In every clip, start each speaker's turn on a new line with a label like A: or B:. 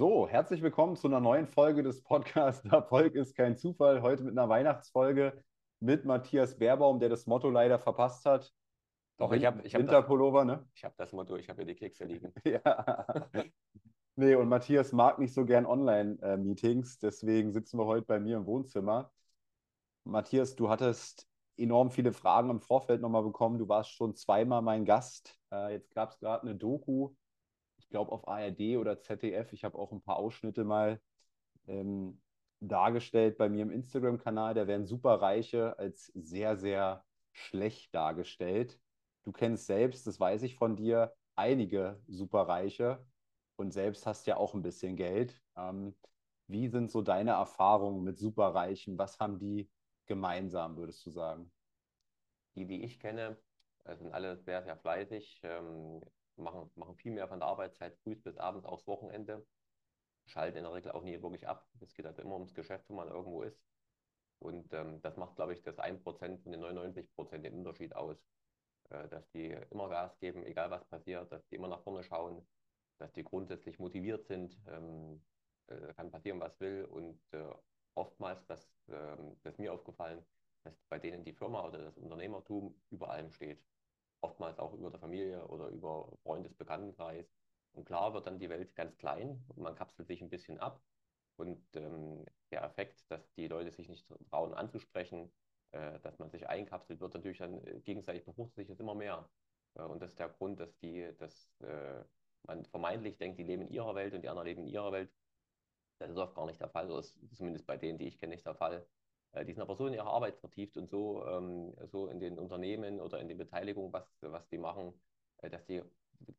A: So, herzlich willkommen zu einer neuen Folge des Podcasts Erfolg ist kein Zufall. Heute mit einer Weihnachtsfolge mit Matthias Baerbaum, der das Motto leider verpasst hat.
B: Doch, ich habe ich hab
A: Winterpullover, ne?
B: Ich habe das Motto, ich habe hier die Kekse liegen.
A: ja. Nee, und Matthias mag nicht so gern Online-Meetings, deswegen sitzen wir heute bei mir im Wohnzimmer. Matthias, du hattest enorm viele Fragen im Vorfeld nochmal bekommen. Du warst schon zweimal mein Gast. Äh, jetzt gab es gerade eine Doku glaube auf ARD oder ZDF. Ich habe auch ein paar Ausschnitte mal ähm, dargestellt bei mir im Instagram-Kanal. Da werden Superreiche als sehr, sehr schlecht dargestellt. Du kennst selbst, das weiß ich von dir, einige Superreiche und selbst hast ja auch ein bisschen Geld. Ähm, wie sind so deine Erfahrungen mit Superreichen? Was haben die gemeinsam, würdest du sagen?
B: Die, die ich kenne, äh, sind alle sehr, sehr fleißig, ähm, machen, machen viel mehr von der Arbeitszeit früh bis abends aufs Wochenende, schalten in der Regel auch nie wirklich ab. Es geht also immer ums Geschäft, wo man irgendwo ist. Und ähm, das macht, glaube ich, das 1% von den 99% den Unterschied aus. Äh, dass die immer Gas geben, egal was passiert, dass die immer nach vorne schauen, dass die grundsätzlich motiviert sind. Ähm, äh, kann passieren, was will. Und äh, oftmals, das, ähm, das ist mir aufgefallen, dass bei denen die Firma oder das Unternehmertum über allem steht oftmals auch über der Familie oder über Freundesbekanntenkreis. Und klar wird dann die Welt ganz klein und man kapselt sich ein bisschen ab. Und ähm, der Effekt, dass die Leute sich nicht trauen anzusprechen, äh, dass man sich einkapselt, wird natürlich dann äh, gegenseitig befruchtet sich das immer mehr. Äh, und das ist der Grund, dass die, dass äh, man vermeintlich denkt, die leben in ihrer Welt und die anderen leben in ihrer Welt. Das ist oft gar nicht der Fall, oder ist zumindest bei denen, die ich kenne, nicht der Fall. Äh, die sind aber so in ihre Arbeit vertieft und so, ähm, so in den Unternehmen oder in den Beteiligungen, was, was die machen, äh, dass die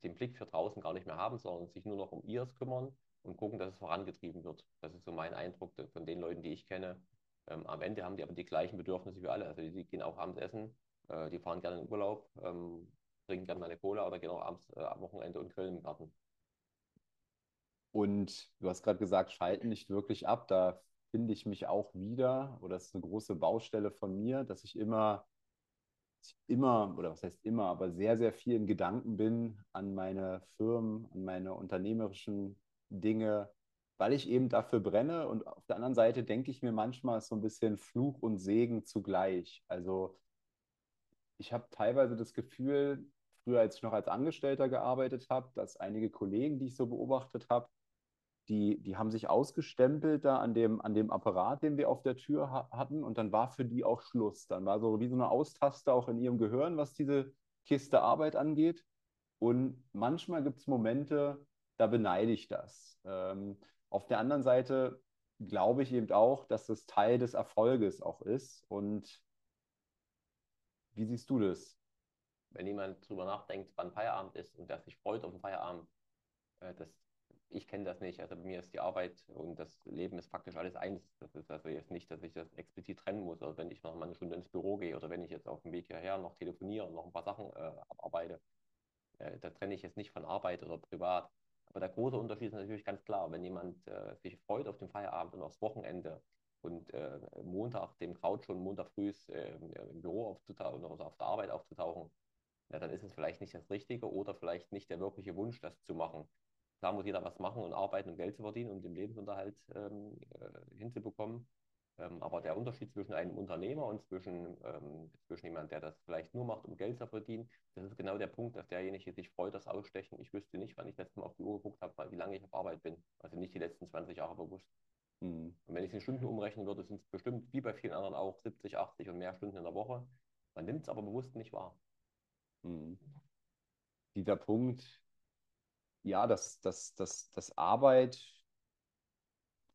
B: den Blick für draußen gar nicht mehr haben, sondern sich nur noch um ihres kümmern und gucken, dass es vorangetrieben wird. Das ist so mein Eindruck von den Leuten, die ich kenne. Ähm, am Ende haben die aber die gleichen Bedürfnisse wie alle. Also die, die gehen auch abends essen, äh, die fahren gerne in den Urlaub, ähm, trinken gerne eine Cola oder gehen auch abends äh, am Wochenende und grillen im Garten.
A: Und du hast gerade gesagt, schalten nicht wirklich ab. Da finde ich mich auch wieder, oder das ist eine große Baustelle von mir, dass ich immer, immer, oder was heißt immer, aber sehr, sehr viel in Gedanken bin an meine Firmen, an meine unternehmerischen Dinge, weil ich eben dafür brenne. Und auf der anderen Seite denke ich mir manchmal so ein bisschen Fluch und Segen zugleich. Also ich habe teilweise das Gefühl, früher als ich noch als Angestellter gearbeitet habe, dass einige Kollegen, die ich so beobachtet habe, die, die haben sich ausgestempelt da an dem, an dem Apparat, den wir auf der Tür ha hatten und dann war für die auch Schluss. Dann war so wie so eine Austaste auch in ihrem Gehirn, was diese Kiste Arbeit angeht. Und manchmal gibt es Momente, da beneide ich das. Ähm, auf der anderen Seite glaube ich eben auch, dass das Teil des Erfolges auch ist. Und wie siehst du das?
B: Wenn jemand darüber nachdenkt, wann Feierabend ist und der sich freut auf den Feierabend, äh, das ich kenne das nicht. Also bei mir ist die Arbeit und das Leben ist faktisch alles eins. Das ist also jetzt nicht, dass ich das explizit trennen muss. Oder wenn ich noch mal eine Stunde ins Büro gehe oder wenn ich jetzt auf dem Weg hierher noch telefoniere und noch ein paar Sachen äh, abarbeite, äh, da trenne ich jetzt nicht von Arbeit oder privat. Aber der große Unterschied ist natürlich ganz klar, wenn jemand äh, sich freut auf den Feierabend und aufs Wochenende und äh, Montag dem Kraut schon Montag früh äh, im Büro aufzutauchen oder auf der Arbeit aufzutauchen, ja, dann ist es vielleicht nicht das Richtige oder vielleicht nicht der wirkliche Wunsch, das zu machen. Klar muss jeder was machen und arbeiten, um Geld zu verdienen, um den Lebensunterhalt ähm, äh, hinzubekommen. Ähm, aber der Unterschied zwischen einem Unternehmer und zwischen, ähm, zwischen jemand, der das vielleicht nur macht, um Geld zu verdienen, das ist genau der Punkt, dass derjenige sich freut, das Ausstechen. Ich wüsste nicht, wann ich letztes Mal auf die Uhr geguckt habe, wie lange ich auf Arbeit bin. Also nicht die letzten 20 Jahre bewusst. Mhm. Und wenn ich es in Stunden umrechnen würde, sind es bestimmt, wie bei vielen anderen auch, 70, 80 und mehr Stunden in der Woche. Man nimmt es aber bewusst nicht wahr.
A: Mhm. Dieser Punkt, ja, dass das, das, das Arbeit,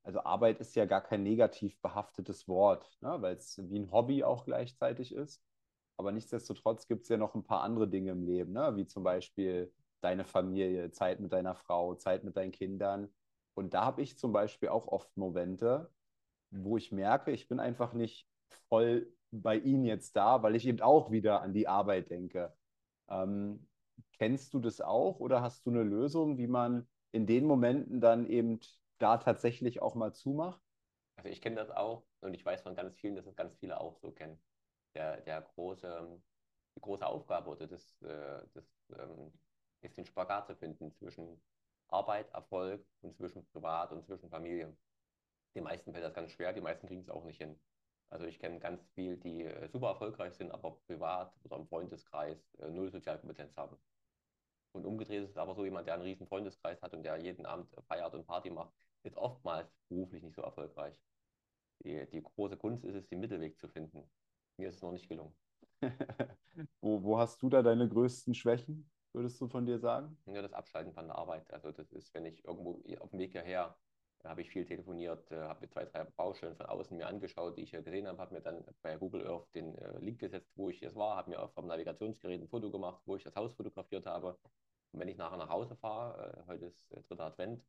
A: also Arbeit ist ja gar kein negativ behaftetes Wort, ne, weil es wie ein Hobby auch gleichzeitig ist. Aber nichtsdestotrotz gibt es ja noch ein paar andere Dinge im Leben, ne, wie zum Beispiel deine Familie, Zeit mit deiner Frau, Zeit mit deinen Kindern. Und da habe ich zum Beispiel auch oft Momente, wo ich merke, ich bin einfach nicht voll bei ihnen jetzt da, weil ich eben auch wieder an die Arbeit denke. Ähm, Kennst du das auch oder hast du eine Lösung, wie man in den Momenten dann eben da tatsächlich auch mal zumacht?
B: Also ich kenne das auch und ich weiß von ganz vielen, dass es ganz viele auch so kennen. Der, der große, die große Aufgabe oder das, äh, das ähm, ist den Spagat zu finden zwischen Arbeit, Erfolg und zwischen Privat und zwischen Familie. Den meisten fällt das ganz schwer, die meisten kriegen es auch nicht hin. Also ich kenne ganz viel, die äh, super erfolgreich sind, aber privat oder im Freundeskreis äh, null Sozialkompetenz haben. Und umgedreht ist es aber so, jemand, der einen riesen Freundeskreis hat und der jeden Abend feiert und Party macht, ist oftmals beruflich nicht so erfolgreich. Die, die große Kunst ist es, den Mittelweg zu finden. Mir ist es noch nicht gelungen.
A: wo, wo hast du da deine größten Schwächen, würdest du von dir sagen?
B: Ja, das Abschalten von der Arbeit. Also das ist, wenn ich irgendwo auf dem Weg hierher habe ich viel telefoniert, äh, habe mir zwei, drei Baustellen von außen mir angeschaut, die ich gesehen habe, habe mir dann bei Google Earth den äh, Link gesetzt, wo ich jetzt war, habe mir auf dem Navigationsgerät ein Foto gemacht, wo ich das Haus fotografiert habe. Und wenn ich nachher nach Hause fahre, äh, heute ist dritter Advent,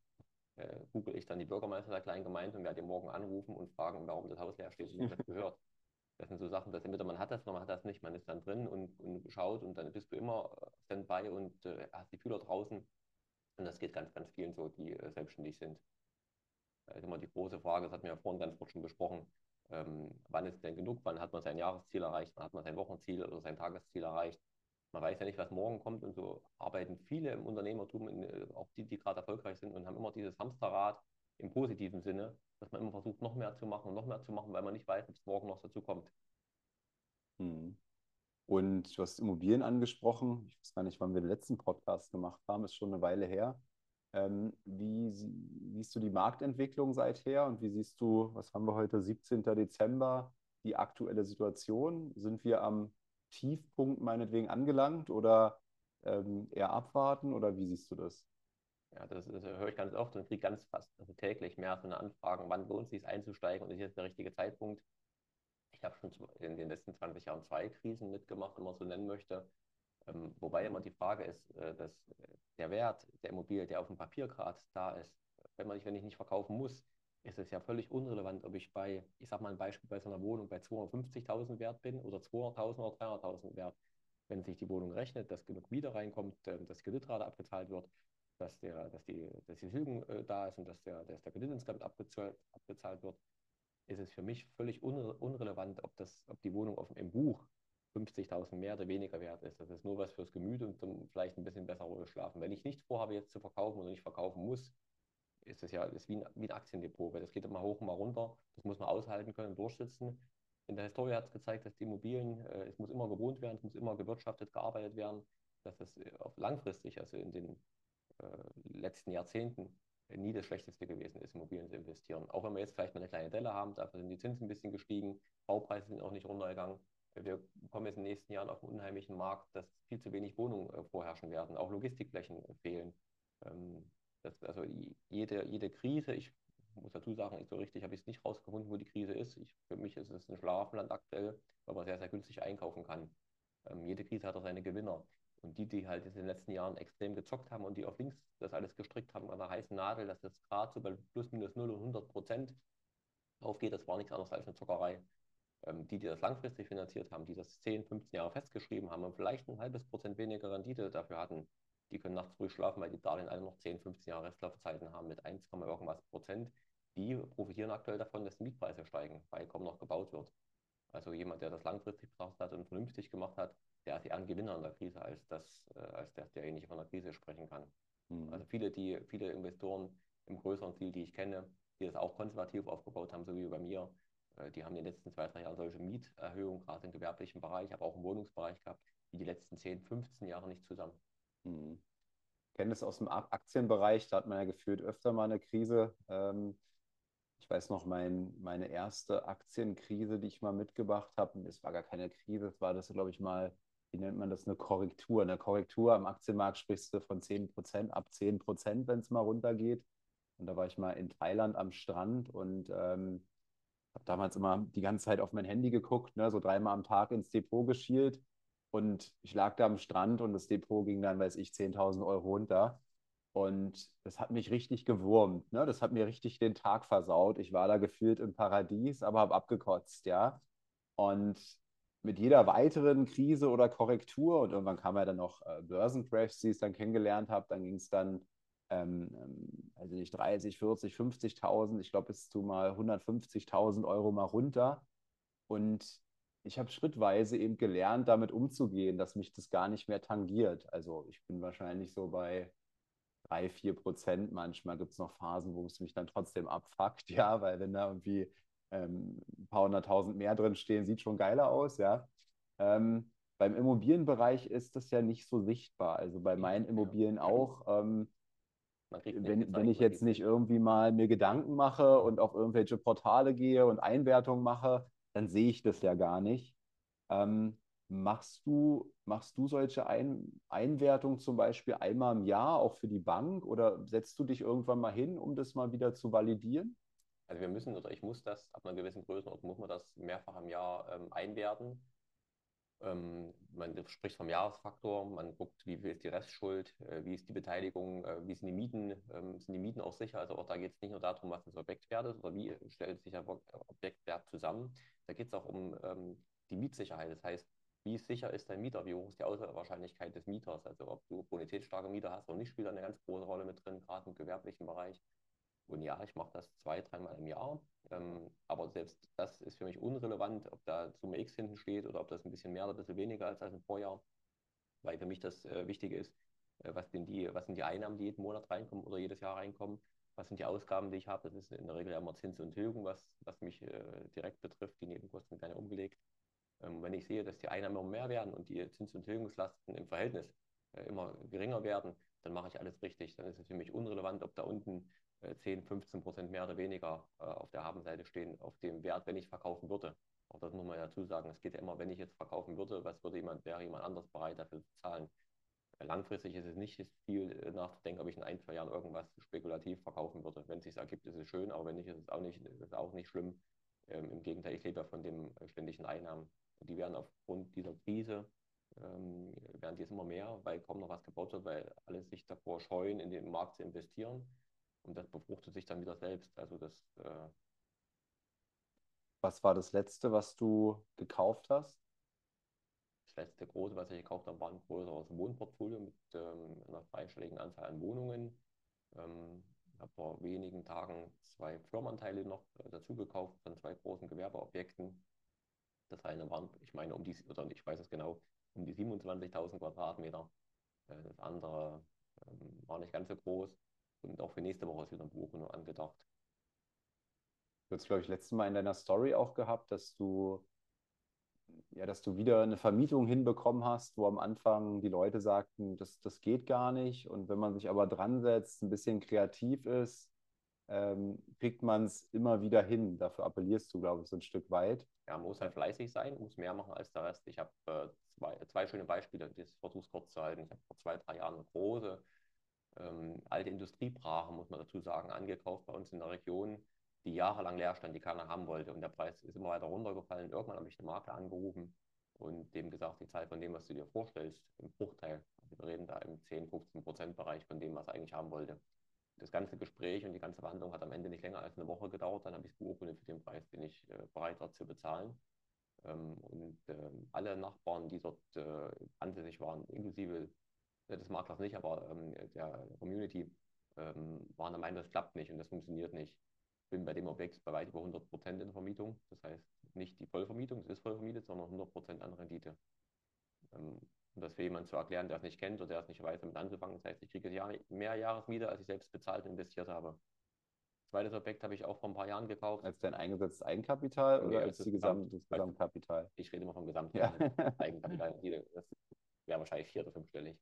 B: google ich dann die Bürgermeister der kleinen Gemeinde und werde ihn morgen anrufen und fragen, warum das Haus leer steht und nicht gehört. Das sind so Sachen, dass entweder man hat das oder man hat das nicht. Man ist dann drin und, und schaut und dann bist du immer Standby und äh, hast die Fühler draußen. Und das geht ganz, ganz vielen so, die äh, selbstständig sind. Ist immer die große Frage, das hatten wir ja vorhin ganz kurz schon besprochen, ähm, wann ist denn genug, wann hat man sein Jahresziel erreicht, wann hat man sein Wochenziel oder sein Tagesziel erreicht. Man weiß ja nicht, was morgen kommt und so arbeiten viele im Unternehmertum, in, äh, auch die, die gerade erfolgreich sind und haben immer dieses Hamsterrad im positiven Sinne, dass man immer versucht, noch mehr zu machen und noch mehr zu machen, weil man nicht weiß, es morgen noch dazu kommt.
A: Hm. Und du hast Immobilien angesprochen. Ich weiß gar nicht, wann wir den letzten Podcast gemacht haben, ist schon eine Weile her. Ähm, wie siehst du die Marktentwicklung seither und wie siehst du, was haben wir heute, 17. Dezember, die aktuelle Situation? Sind wir am Tiefpunkt meinetwegen angelangt oder ähm, eher abwarten oder wie siehst du das?
B: Ja, das, das höre ich ganz oft und kriege ganz fast also täglich mehr so eine Anfragen, wann lohnt es sich einzusteigen und ist jetzt der richtige Zeitpunkt. Ich habe schon in den letzten 20 Jahren zwei Krisen mitgemacht, wenn man so nennen möchte. Ähm, wobei immer die Frage ist, äh, dass der Wert der Immobilie, der auf dem Papier gerade da ist, wenn, man, wenn ich nicht verkaufen muss, ist es ja völlig unrelevant, ob ich bei, ich sage mal ein Beispiel, bei so einer Wohnung bei 250.000 wert bin oder 200.000 oder 300.000 wert. Wenn sich die Wohnung rechnet, dass genug Miete reinkommt, ähm, dass Kreditrate abgezahlt wird, dass, der, dass, die, dass die Tilgung äh, da ist und dass der, dass der Kredit insgesamt abbezahlt, abbezahlt wird, ist es für mich völlig unre unrelevant, ob, das, ob die Wohnung auf, im Buch 50.000 mehr oder weniger wert ist. Das ist nur was fürs Gemüt und zum vielleicht ein bisschen besser ruhig schlafen. Wenn ich nicht vorhabe, jetzt zu verkaufen oder nicht verkaufen muss, ist das ja ist wie, ein, wie ein Aktiendepot, weil das geht immer hoch und mal runter. Das muss man aushalten können, durchsitzen. In der Historie hat es gezeigt, dass die Immobilien, äh, es muss immer gewohnt werden, es muss immer gewirtschaftet, gearbeitet werden, dass es äh, langfristig, also in den äh, letzten Jahrzehnten, nie das Schlechteste gewesen ist, Immobilien zu investieren. Auch wenn wir jetzt vielleicht mal eine kleine Delle haben, dafür sind die Zinsen ein bisschen gestiegen, Baupreise sind auch nicht runtergegangen. Wir kommen jetzt in den nächsten Jahren auf einen unheimlichen Markt, dass viel zu wenig Wohnungen äh, vorherrschen werden, auch Logistikflächen fehlen. Ähm, das, also jede, jede Krise, ich muss dazu sagen, so richtig habe ich es nicht rausgefunden, wo die Krise ist. Ich, für mich ist es ein Schlafland aktuell, weil man sehr, sehr günstig einkaufen kann. Ähm, jede Krise hat auch seine Gewinner. Und die, die halt in den letzten Jahren extrem gezockt haben und die auf links das alles gestrickt haben an der heißen Nadel, dass das gerade so bei plus minus 0 und 100 Prozent aufgeht, das war nichts anderes als eine Zockerei. Ähm, die, die das langfristig finanziert haben, die das 10, 15 Jahre festgeschrieben haben und vielleicht ein halbes Prozent weniger Rendite dafür hatten, die können nachts ruhig schlafen, weil die Darlehen alle noch 10, 15 Jahre Restlaufzeiten haben mit 1, irgendwas Prozent. Die profitieren aktuell davon, dass die Mietpreise steigen, weil kaum noch gebaut wird. Also jemand, der das langfristig betrachtet hat und vernünftig gemacht hat, der ist eher ein Gewinner in der Krise, als, das, äh, als der, derjenige von der Krise sprechen kann. Mhm. Also viele, die, viele Investoren im größeren Ziel, die ich kenne, die das auch konservativ aufgebaut haben, so wie bei mir, die haben in den letzten zwei, drei Jahren solche Mieterhöhungen, gerade im gewerblichen Bereich, aber auch im Wohnungsbereich gehabt, wie die letzten 10, 15 Jahre nicht zusammen.
A: Hm. Ich kenne das aus dem Aktienbereich, da hat man ja gefühlt öfter mal eine Krise. Ähm, ich weiß noch, mein, meine erste Aktienkrise, die ich mal mitgebracht habe, es war gar keine Krise, es war das, glaube ich, mal, wie nennt man das, eine Korrektur. Eine Korrektur am Aktienmarkt sprichst du von 10 Prozent, ab 10 Prozent, wenn es mal runtergeht. Und da war ich mal in Thailand am Strand und ähm, habe damals immer die ganze Zeit auf mein Handy geguckt, ne, so dreimal am Tag ins Depot geschielt. Und ich lag da am Strand und das Depot ging dann, weiß ich, 10.000 Euro runter. Und das hat mich richtig gewurmt. Ne? Das hat mir richtig den Tag versaut. Ich war da gefühlt im Paradies, aber habe abgekotzt, ja. Und mit jeder weiteren Krise oder Korrektur, und irgendwann kam ja dann noch äh, Börsencrashs, die ich dann kennengelernt habe, dann ging es dann ähm, also nicht 30, 40, 50.000, ich glaube bis zu mal 150.000 Euro mal runter. Und ich habe schrittweise eben gelernt, damit umzugehen, dass mich das gar nicht mehr tangiert. Also ich bin wahrscheinlich so bei drei, vier Prozent. Manchmal gibt es noch Phasen, wo es mich dann trotzdem abfuckt, ja, weil wenn da irgendwie ähm, ein paar hunderttausend mehr drin stehen, sieht schon geiler aus, ja. Ähm, beim Immobilienbereich ist das ja nicht so sichtbar. Also bei meinen Immobilien auch. Ähm, wenn, wenn ich jetzt nicht irgendwie mal mir Gedanken mache und auf irgendwelche Portale gehe und Einwertungen mache, dann sehe ich das ja gar nicht. Ähm, machst du, machst du solche Ein Einwertungen zum Beispiel einmal im Jahr auch für die Bank oder setzt du dich irgendwann mal hin, um das mal wieder zu validieren?
B: Also wir müssen oder ich muss das ab einer gewissen Größenordnung muss man das mehrfach im Jahr ähm, einwerten. Ähm, man spricht vom Jahresfaktor, man guckt, wie viel ist die Restschuld, äh, wie ist die Beteiligung, äh, wie sind die Mieten, ähm, sind die Mieten auch sicher. Also auch da geht es nicht nur darum, was das Objektwert ist oder wie stellt sich der Objektwert zusammen. Da geht es auch um ähm, die Mietsicherheit. Das heißt, wie sicher ist dein Mieter, wie hoch ist die Auswahlwahrscheinlichkeit des Mieters. Also ob du bonitätsstarke Mieter hast oder nicht, spielt eine ganz große Rolle mit drin, gerade im gewerblichen Bereich. Und ja, ich mache das zwei, dreimal im Jahr. Ähm, aber selbst das ist für mich unrelevant, ob da Summe X hinten steht oder ob das ein bisschen mehr oder ein bisschen weniger ist als im Vorjahr. Weil für mich das äh, Wichtige ist, äh, was, sind die, was sind die Einnahmen, die jeden Monat reinkommen oder jedes Jahr reinkommen. Was sind die Ausgaben, die ich habe? Das ist in der Regel immer Zins und Tilgung, was, was mich äh, direkt betrifft. Die Nebenkosten werden umgelegt. Ähm, wenn ich sehe, dass die Einnahmen immer mehr werden und die Zins- und Tilgungslasten im Verhältnis äh, immer geringer werden, dann mache ich alles richtig. Dann ist es für mich unrelevant, ob da unten 10, äh, 15 Prozent mehr oder weniger äh, auf der Habenseite stehen, auf dem Wert, wenn ich verkaufen würde. Auch das muss man dazu sagen. Es geht ja immer, wenn ich jetzt verkaufen würde, was würde jemand, wäre jemand anders bereit dafür zu zahlen. Langfristig ist es nicht viel nachzudenken, ob ich in ein, zwei Jahren irgendwas spekulativ verkaufen würde. Wenn es sich ergibt, ist es schön, aber wenn nicht, ist es auch nicht, ist auch nicht schlimm. Ähm, Im Gegenteil, ich lebe ja von den ständigen Einnahmen. Die werden aufgrund dieser Krise ähm, werden die jetzt immer mehr, weil kaum noch was gebaut wird, weil alle sich davor scheuen, in den Markt zu investieren. Und das befruchtet sich dann wieder selbst. Also das. Äh
A: was war das letzte, was du gekauft hast?
B: Das letzte große, was ich gekauft habe, war ein größeres Wohnportfolio mit ähm, einer dreistelligen Anzahl an Wohnungen. Ähm, ich habe vor wenigen Tagen zwei Firmenanteile noch äh, dazu gekauft von zwei großen Gewerbeobjekten. Das eine waren, ich meine, um die, oder ich weiß es genau, um die 27.000 Quadratmeter. Äh, das andere ähm, war nicht ganz so groß. Und auch für nächste Woche ist wieder ein Buch nur angedacht.
A: Du hast, glaube ich, letztes Mal in deiner Story auch gehabt, dass du, ja, dass du wieder eine Vermietung hinbekommen hast, wo am Anfang die Leute sagten, das, das geht gar nicht. Und wenn man sich aber dran setzt, ein bisschen kreativ ist, ähm, kriegt man es immer wieder hin. Dafür appellierst du, glaube ich, so ein Stück weit.
B: Ja, man muss halt fleißig sein, muss mehr machen als der Rest. Ich habe äh, zwei, zwei schöne Beispiele, ich versuche kurz zu halten. Ich habe vor zwei, drei Jahren eine große ähm, alte Industriebrache, muss man dazu sagen, angekauft bei uns in der Region, die jahrelang leer stand, die keiner haben wollte. Und der Preis ist immer weiter runtergefallen. Irgendwann habe ich den Makler angerufen und dem gesagt, die Zahl von dem, was du dir vorstellst, im Bruchteil. Also wir reden da im 10, 15 Prozent Bereich von dem, was er eigentlich haben wollte. Das ganze Gespräch und die ganze Verhandlung hat am Ende nicht länger als eine Woche gedauert. Dann habe ich es beurkundet für den Preis, den ich äh, bereit war zu bezahlen. Ähm, und äh, alle Nachbarn, die dort äh, ansässig waren, inklusive des Maklers nicht, aber ähm, der Community, ähm, waren der Meinung, das klappt nicht und das funktioniert nicht. Ich bin bei dem Objekt bei weit über 100 Prozent in der Vermietung. Das heißt, nicht die Vollvermietung, das ist voll vermietet, sondern 100 Prozent an Rendite. Ähm, und das für jemanden zu erklären, der es nicht kennt oder der es nicht weiß, damit anzufangen. Das heißt, ich kriege mehr Jahresmiete, als ich selbst bezahlt und investiert habe. Zweites Objekt habe ich auch vor ein paar Jahren gekauft.
A: Als dein eingesetztes Eigenkapital oder als, als die Gesamt, das Gesamtkapital?
B: Ich rede immer vom Gesamtkapital. Ja. Eigenkapital. Das wäre wahrscheinlich vier- oder fünfstellig.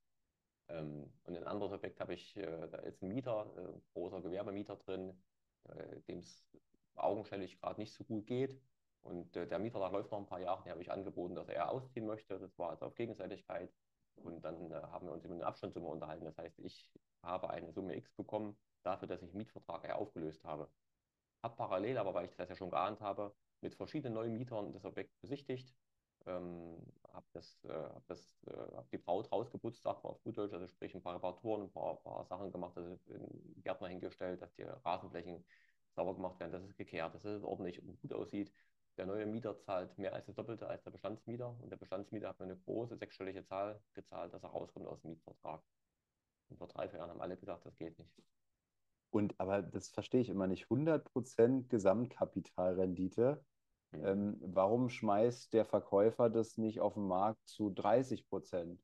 B: Ähm, und ein anderes Objekt habe ich, äh, da ist ein Mieter, äh, großer Gewerbemieter drin, äh, dem es augenscheinlich gerade nicht so gut geht. Und der Mieter läuft noch ein paar Jahre, den habe ich angeboten, dass er ausziehen möchte. Das war also auf Gegenseitigkeit. Und dann haben wir uns über eine Abstandssumme unterhalten. Das heißt, ich habe eine Summe X bekommen dafür, dass ich den Mietvertrag aufgelöst habe. Habe parallel, aber weil ich das ja schon geahnt habe, mit verschiedenen neuen Mietern das Objekt besichtigt, ähm, habe das, äh, hab das, äh, hab die Braut rausgeputzt, sagt man auf gut Deutsch, also sprich ein paar Reparaturen, ein paar, paar Sachen gemacht, also den Gärtner hingestellt, dass die Rasenflächen sauber gemacht werden, dass es gekehrt, dass es ordentlich und gut aussieht. Der neue Mieter zahlt mehr als das Doppelte als der Bestandsmieter und der Bestandsmieter hat mir eine große sechsstellige Zahl gezahlt, dass er rauskommt aus dem Mietvertrag. Und vor drei, vier Jahren haben alle gesagt, das geht nicht.
A: Und aber das verstehe ich immer nicht. 100% Gesamtkapitalrendite. Ähm, warum schmeißt der Verkäufer das nicht auf den Markt zu 30 Prozent?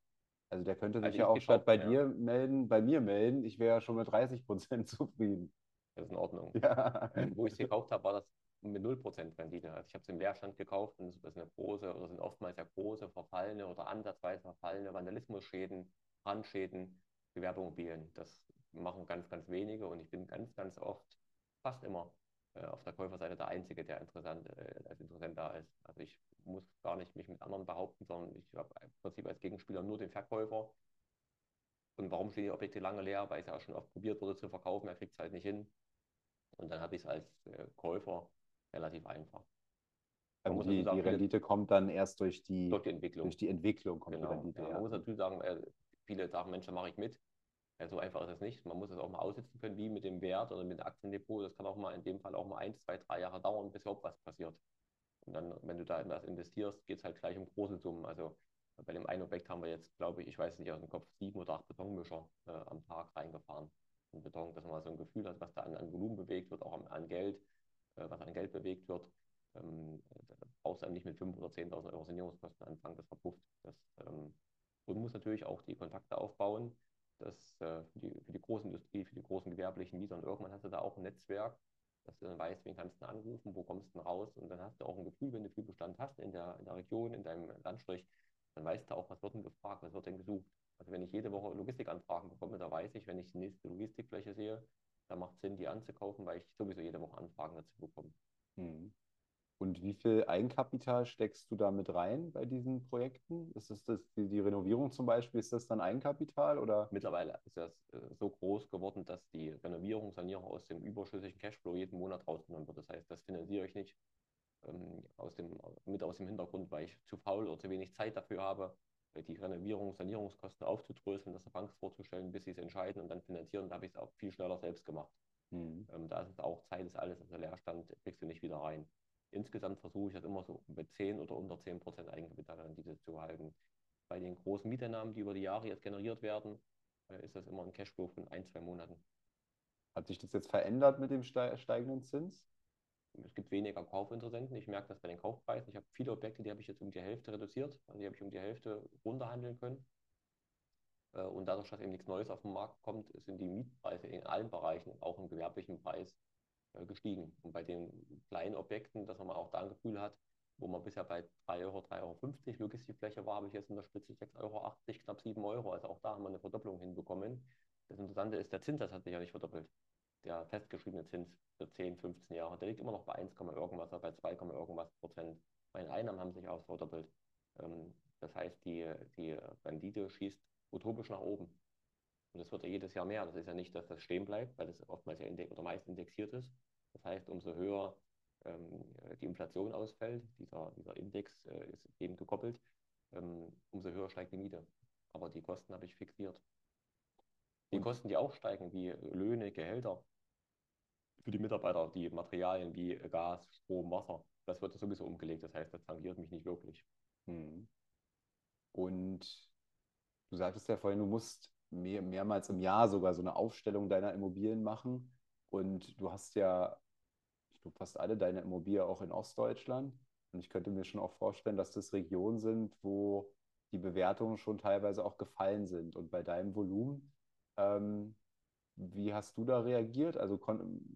A: Also der könnte sich
B: Also
A: ja auch statt bei
B: ja.
A: dir melden, bei mir melden. Ich wäre ja schon mit 30 Prozent zufrieden.
B: Das ist in Ordnung.
A: Ja.
B: Wo ich es gekauft habe, war das mit 0% Rendite. Also ich habe es im Leerstand gekauft und das ist eine große oder sind oftmals ja große verfallene oder ansatzweise verfallene Vandalismusschäden, Brandschäden, Gewerbeimmobilien. Das machen ganz, ganz wenige und ich bin ganz, ganz oft, fast immer, auf der Käuferseite der Einzige, der interessant, äh, als Interessent da ist. Also ich muss gar nicht mich mit anderen behaupten, sondern ich habe im Prinzip als Gegenspieler nur den Verkäufer. Und warum stehen die Objekte lange leer? Weil es ja auch schon oft probiert wurde zu verkaufen, er kriegt es halt nicht hin. Und dann habe ich es als äh, Käufer relativ einfach. Man
A: Also
B: muss
A: die,
B: sagen,
A: die Rendite kommt dann erst durch die,
B: Durch die Entwicklung.
A: durch die Entwicklung kommt
B: Genau.
A: die Rendite.
B: Ja, man muss dazu sagen, äh, viele sagen, Mensch, da mache ich mit. Ja, so einfach ist es nicht. Man muss es auch mal aussitzen können, wie mit dem Wert oder mit dem Aktiendepot. Das kann auch mal in dem Fall auch mal ein, zwei, drei Jahre dauern, bis überhaupt was passiert. Und dann, wenn du da in was investierst, geht es halt gleich um große Summen. Also bei dem einen Objekt haben wir jetzt, glaube ich, ich weiß nicht aus dem Kopf, sieben oder acht Betonmischer äh, am Tag reingefahren. Und Beton, dass man mal so ein Gefühl hat, was da an, an Volumen bewegt wird, auch an, an Geld, äh, was an Geld bewegt wird. Ähm, da brauchst du dann nicht mit 5.000 oder 10.000 Euro Sanierungskosten anfangen, das verpufft. Das, ähm, und muss natürlich auch die Kontakte aufbauen, dass äh, für, die, für die Großindustrie, für die großen gewerblichen Mieter und irgendwann hast du da auch ein Netzwerk, dass du dann weißt, wen kannst du anrufen, wo kommst du raus und dann hast du auch ein Gefühl, wenn du viel Bestand hast in der, in der Region, in deinem Landstrich, dann weißt du auch, was wird denn gefragt, was wird denn gesucht. Also wenn ich jede Woche Logistikanfragen bekomme, da weiß ich, wenn ich die nächste Logistikfläche sehe, da macht es Sinn, die anzukaufen, weil ich sowieso jede Woche Anfragen dazu bekomme.
A: Mhm. Und wie viel Eigenkapital steckst du da mit rein bei diesen Projekten? Ist das, das die, die Renovierung zum Beispiel, ist das dann Eigenkapital oder?
B: Mittlerweile ist das äh, so groß geworden, dass die Renovierung, Sanierung aus dem überschüssigen Cashflow jeden Monat rausgenommen wird. Das heißt, das finanziere ich nicht ähm, aus dem, mit aus dem Hintergrund, weil ich zu faul oder zu wenig Zeit dafür habe, äh, die Renovierung, Sanierungskosten aufzudröseln, das der Bank vorzustellen, bis sie es entscheiden und dann finanzieren. Da habe ich es auch viel schneller selbst gemacht.
A: Mhm.
B: Ähm, da ist es auch Zeit, ist alles, also Leerstand kriegst du nicht wieder rein. Insgesamt versuche ich das immer so mit 10 oder unter 10 Prozent Eigenkapitalrendite zu halten. Bei den großen Mieteinnahmen, die über die Jahre jetzt generiert werden, äh, ist das immer ein Cashflow von ein, zwei Monaten.
A: Hat sich das jetzt verändert mit dem ste- steigenden Zins?
B: Es gibt weniger Kaufinteressenten. Ich merke das bei den Kaufpreisen. Ich habe viele Objekte, die habe ich jetzt um die Hälfte reduziert. Also die habe ich um die Hälfte runterhandeln können. Äh, Und dadurch, dass eben nichts Neues auf den Markt kommt, sind die Mietpreise in allen Bereichen, auch im gewerblichen Preis, gestiegen. Und bei den kleinen Objekten, dass man auch da ein Gefühl hat, wo man bisher bei 3 Euro, 3,50 Euro Logistikfläche war, habe ich jetzt in der Spitze 6,80 Euro, knapp 7 Euro. Also auch da haben wir eine Verdopplung hinbekommen. Das Interessante ist, der Zinssatz hat sich ja nicht verdoppelt. Der festgeschriebene Zins für 10, 15 Jahre, der liegt immer noch bei 1, irgendwas, oder bei 2, irgendwas Prozent. Meine Einnahmen haben sich auch verdoppelt. Ähm, Das heißt, die, die Rendite schießt utopisch nach oben. Und das wird ja jedes Jahr mehr. Das ist ja nicht, dass das stehen bleibt, weil das oftmals ja index oder meist indexiert ist. Das heißt, umso höher ähm, die Inflation ausfällt, dieser, dieser Index äh, ist eben gekoppelt, ähm, umso höher steigt die Miete. Aber die Kosten habe ich fixiert. Die
A: Und-
B: Kosten, die auch steigen, wie Löhne, Gehälter für die Mitarbeiter, die Materialien wie Gas, Strom, Wasser, das wird sowieso umgelegt. Das heißt, das tangiert mich nicht wirklich.
A: Mhm. Und du sagtest ja vorhin, du musst mehr, mehrmals im Jahr sogar so eine Aufstellung deiner Immobilien machen. Und du hast ja, ich fast alle deine Immobilien auch in Ostdeutschland. Und ich könnte mir schon auch vorstellen, dass das Regionen sind, wo die Bewertungen schon teilweise auch gefallen sind. Und bei deinem Volumen, ähm, wie hast du da reagiert? Also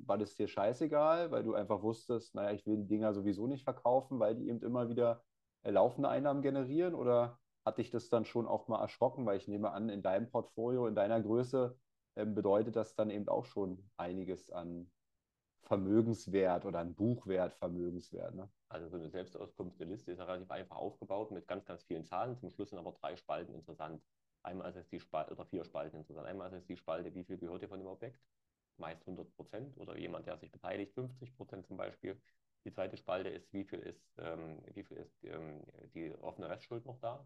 A: war das dir scheißegal, weil du einfach wusstest, naja, ich will die Dinger sowieso nicht verkaufen, weil die eben immer wieder äh, laufende Einnahmen generieren? Oder hat dich das dann schon auch mal erschrocken? Weil ich nehme an, in deinem Portfolio, in deiner Größe, ähm, bedeutet das dann eben auch schon einiges an Vermögenswert oder an Buchwert Vermögenswert. Ne?
B: Also so eine Selbstauskunft, eine Liste ist ja relativ einfach aufgebaut mit ganz, ganz vielen Zahlen. Zum Schluss sind aber drei Spalten interessant. Einmal ist es die Spalte, oder vier Spalten interessant. Einmal ist es die Spalte, wie viel gehört dir von dem Objekt? Meist 100 Prozent oder jemand, der sich beteiligt, 50 Prozent zum Beispiel. Die zweite Spalte ist, wie viel ist, ähm, wie viel ist ähm, die offene Restschuld noch da?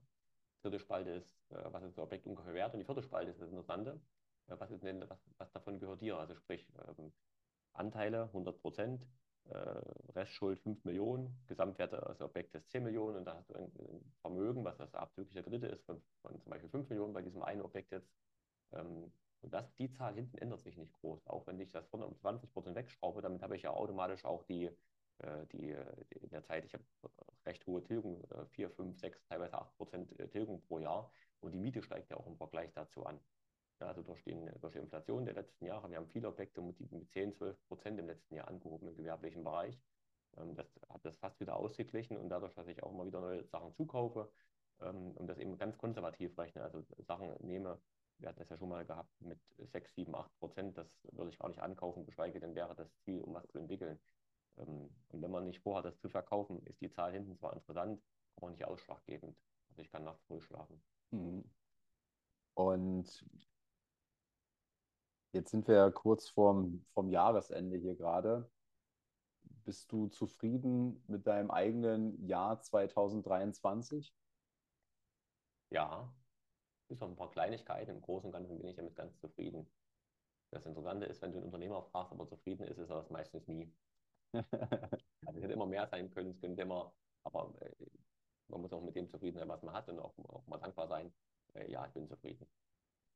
B: Dritte Spalte ist, äh, was ist das Objekt ungefähr wert? Und die vierte Spalte ist das Interessante. Äh, was, ist denn, was, was davon gehört dir? Also sprich, ähm, Anteile 100 Prozent, äh, Restschuld 5 Millionen, Gesamtwerte des Objektes 10 Millionen und da hast du ein, ein Vermögen, was das abzügliche Kredite ist, von, von, zum Beispiel 5 Millionen bei diesem einen Objekt jetzt. Ähm, und das, die Zahl hinten ändert sich nicht groß. Auch wenn ich das vorne um 20 Prozent wegschraube, damit habe ich ja automatisch auch die, die, die in der Zeit, ich habe recht hohe Tilgung, äh, 4, 5, 6, teilweise 8 Prozent Tilgung pro Jahr. Und die Miete steigt ja auch im Vergleich dazu an. Also durch, den, durch die Inflation der letzten Jahre, wir haben viele Objekte mit, mit 10, 12 Prozent im letzten Jahr angehoben im gewerblichen Bereich. Ähm, das hat das fast wieder ausgeglichen und dadurch, dass ich auch immer wieder neue Sachen zukaufe ähm, und das eben ganz konservativ rechne, also Sachen nehme, wir hatten das ja schon mal gehabt mit 6, 7, 8 Prozent, das würde ich gar nicht ankaufen, geschweige denn wäre das Ziel, um was zu entwickeln. Ähm, und wenn man nicht vorhat, das zu verkaufen, ist die Zahl hinten zwar interessant, aber nicht ausschlaggebend. Also ich kann nachts ruhig schlafen.
A: Mhm. Und jetzt sind wir ja kurz vorm, vorm Jahresende hier gerade. Bist du zufrieden mit deinem eigenen Jahr 2023?
B: Ja, bis auf ein paar Kleinigkeiten. Im Großen und Ganzen bin ich damit ganz zufrieden. Das Interessante ist, wenn du einen Unternehmer fragst, ob er zufrieden ist, ist er das meistens nie. Also es hätte immer mehr sein können, es könnte immer, aber äh, man muss auch mit dem zufrieden sein, was man hat und auch, auch mal dankbar sein. Äh, ja, ich bin zufrieden.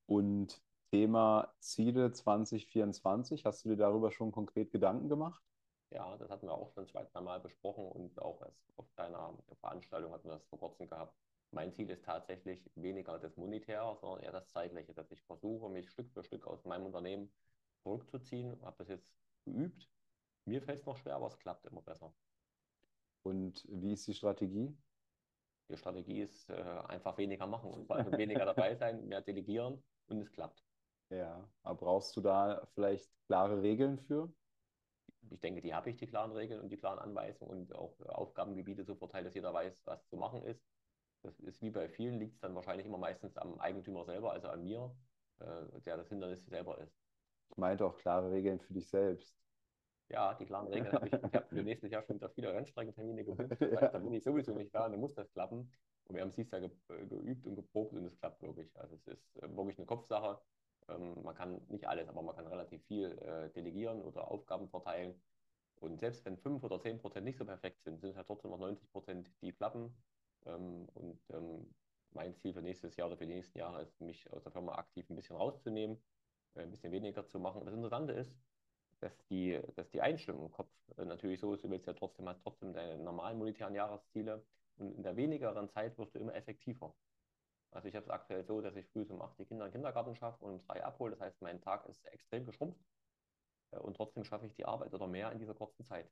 A: Und Thema Ziele 2024, hast du dir darüber schon konkret Gedanken gemacht?
B: Ja, das hatten wir auch schon zwei, drei Mal besprochen und auch auf deiner Veranstaltung hatten wir das vor kurzem gehabt. Mein Ziel ist tatsächlich weniger das Monetäre, sondern eher das Zeitliche, dass ich versuche, mich Stück für Stück aus meinem Unternehmen zurückzuziehen. Ich habe das jetzt geübt. Mir fällt es noch schwer, aber es klappt immer besser.
A: Und wie ist die Strategie?
B: Die Strategie ist äh, einfach weniger machen und vor allem weniger dabei sein, mehr delegieren und es klappt.
A: Ja, aber brauchst du da vielleicht klare Regeln für?
B: Ich denke, die habe ich, die klaren Regeln und die klaren Anweisungen und auch Aufgabengebiete so verteilt, dass jeder weiß, was zu machen ist. Das ist wie bei vielen, liegt es dann wahrscheinlich immer meistens am Eigentümer selber, also an mir, äh, der das Hindernis selber ist.
A: Ich meinte auch klare Regeln für dich selbst.
B: Ja, die klaren Regeln habe ich. Ich habe für nächstes Jahr schon wieder viele Rennstreckentermine gebucht. ja. Da bin ich sowieso nicht da, dann muss das klappen. Und wir haben es dieses Jahr ge äh, geübt und geprobt und es klappt wirklich. Also es ist äh, wirklich eine Kopfsache. Ähm, man kann nicht alles, aber man kann relativ viel äh, delegieren oder Aufgaben verteilen. Und selbst wenn 5 oder 10 Prozent nicht so perfekt sind, sind es halt trotzdem noch 90 Prozent, die klappen. Ähm, und ähm, mein Ziel für nächstes Jahr oder für die nächsten Jahre ist, mich aus der Firma aktiv ein bisschen rauszunehmen, äh, ein bisschen weniger zu machen. Das Interessante ist, dass die, dass die Einstellung im Kopf äh, natürlich so ist, du willst ja trotzdem, hast trotzdem deine normalen monetären Jahresziele und in der wenigeren Zeit wirst du immer effektiver. Also ich habe es aktuell so, dass ich früh um 8 die Kinder in den Kindergarten schaffe und um 3 abhole. Das heißt, mein Tag ist extrem geschrumpft äh, und trotzdem schaffe ich die Arbeit oder mehr in dieser kurzen Zeit.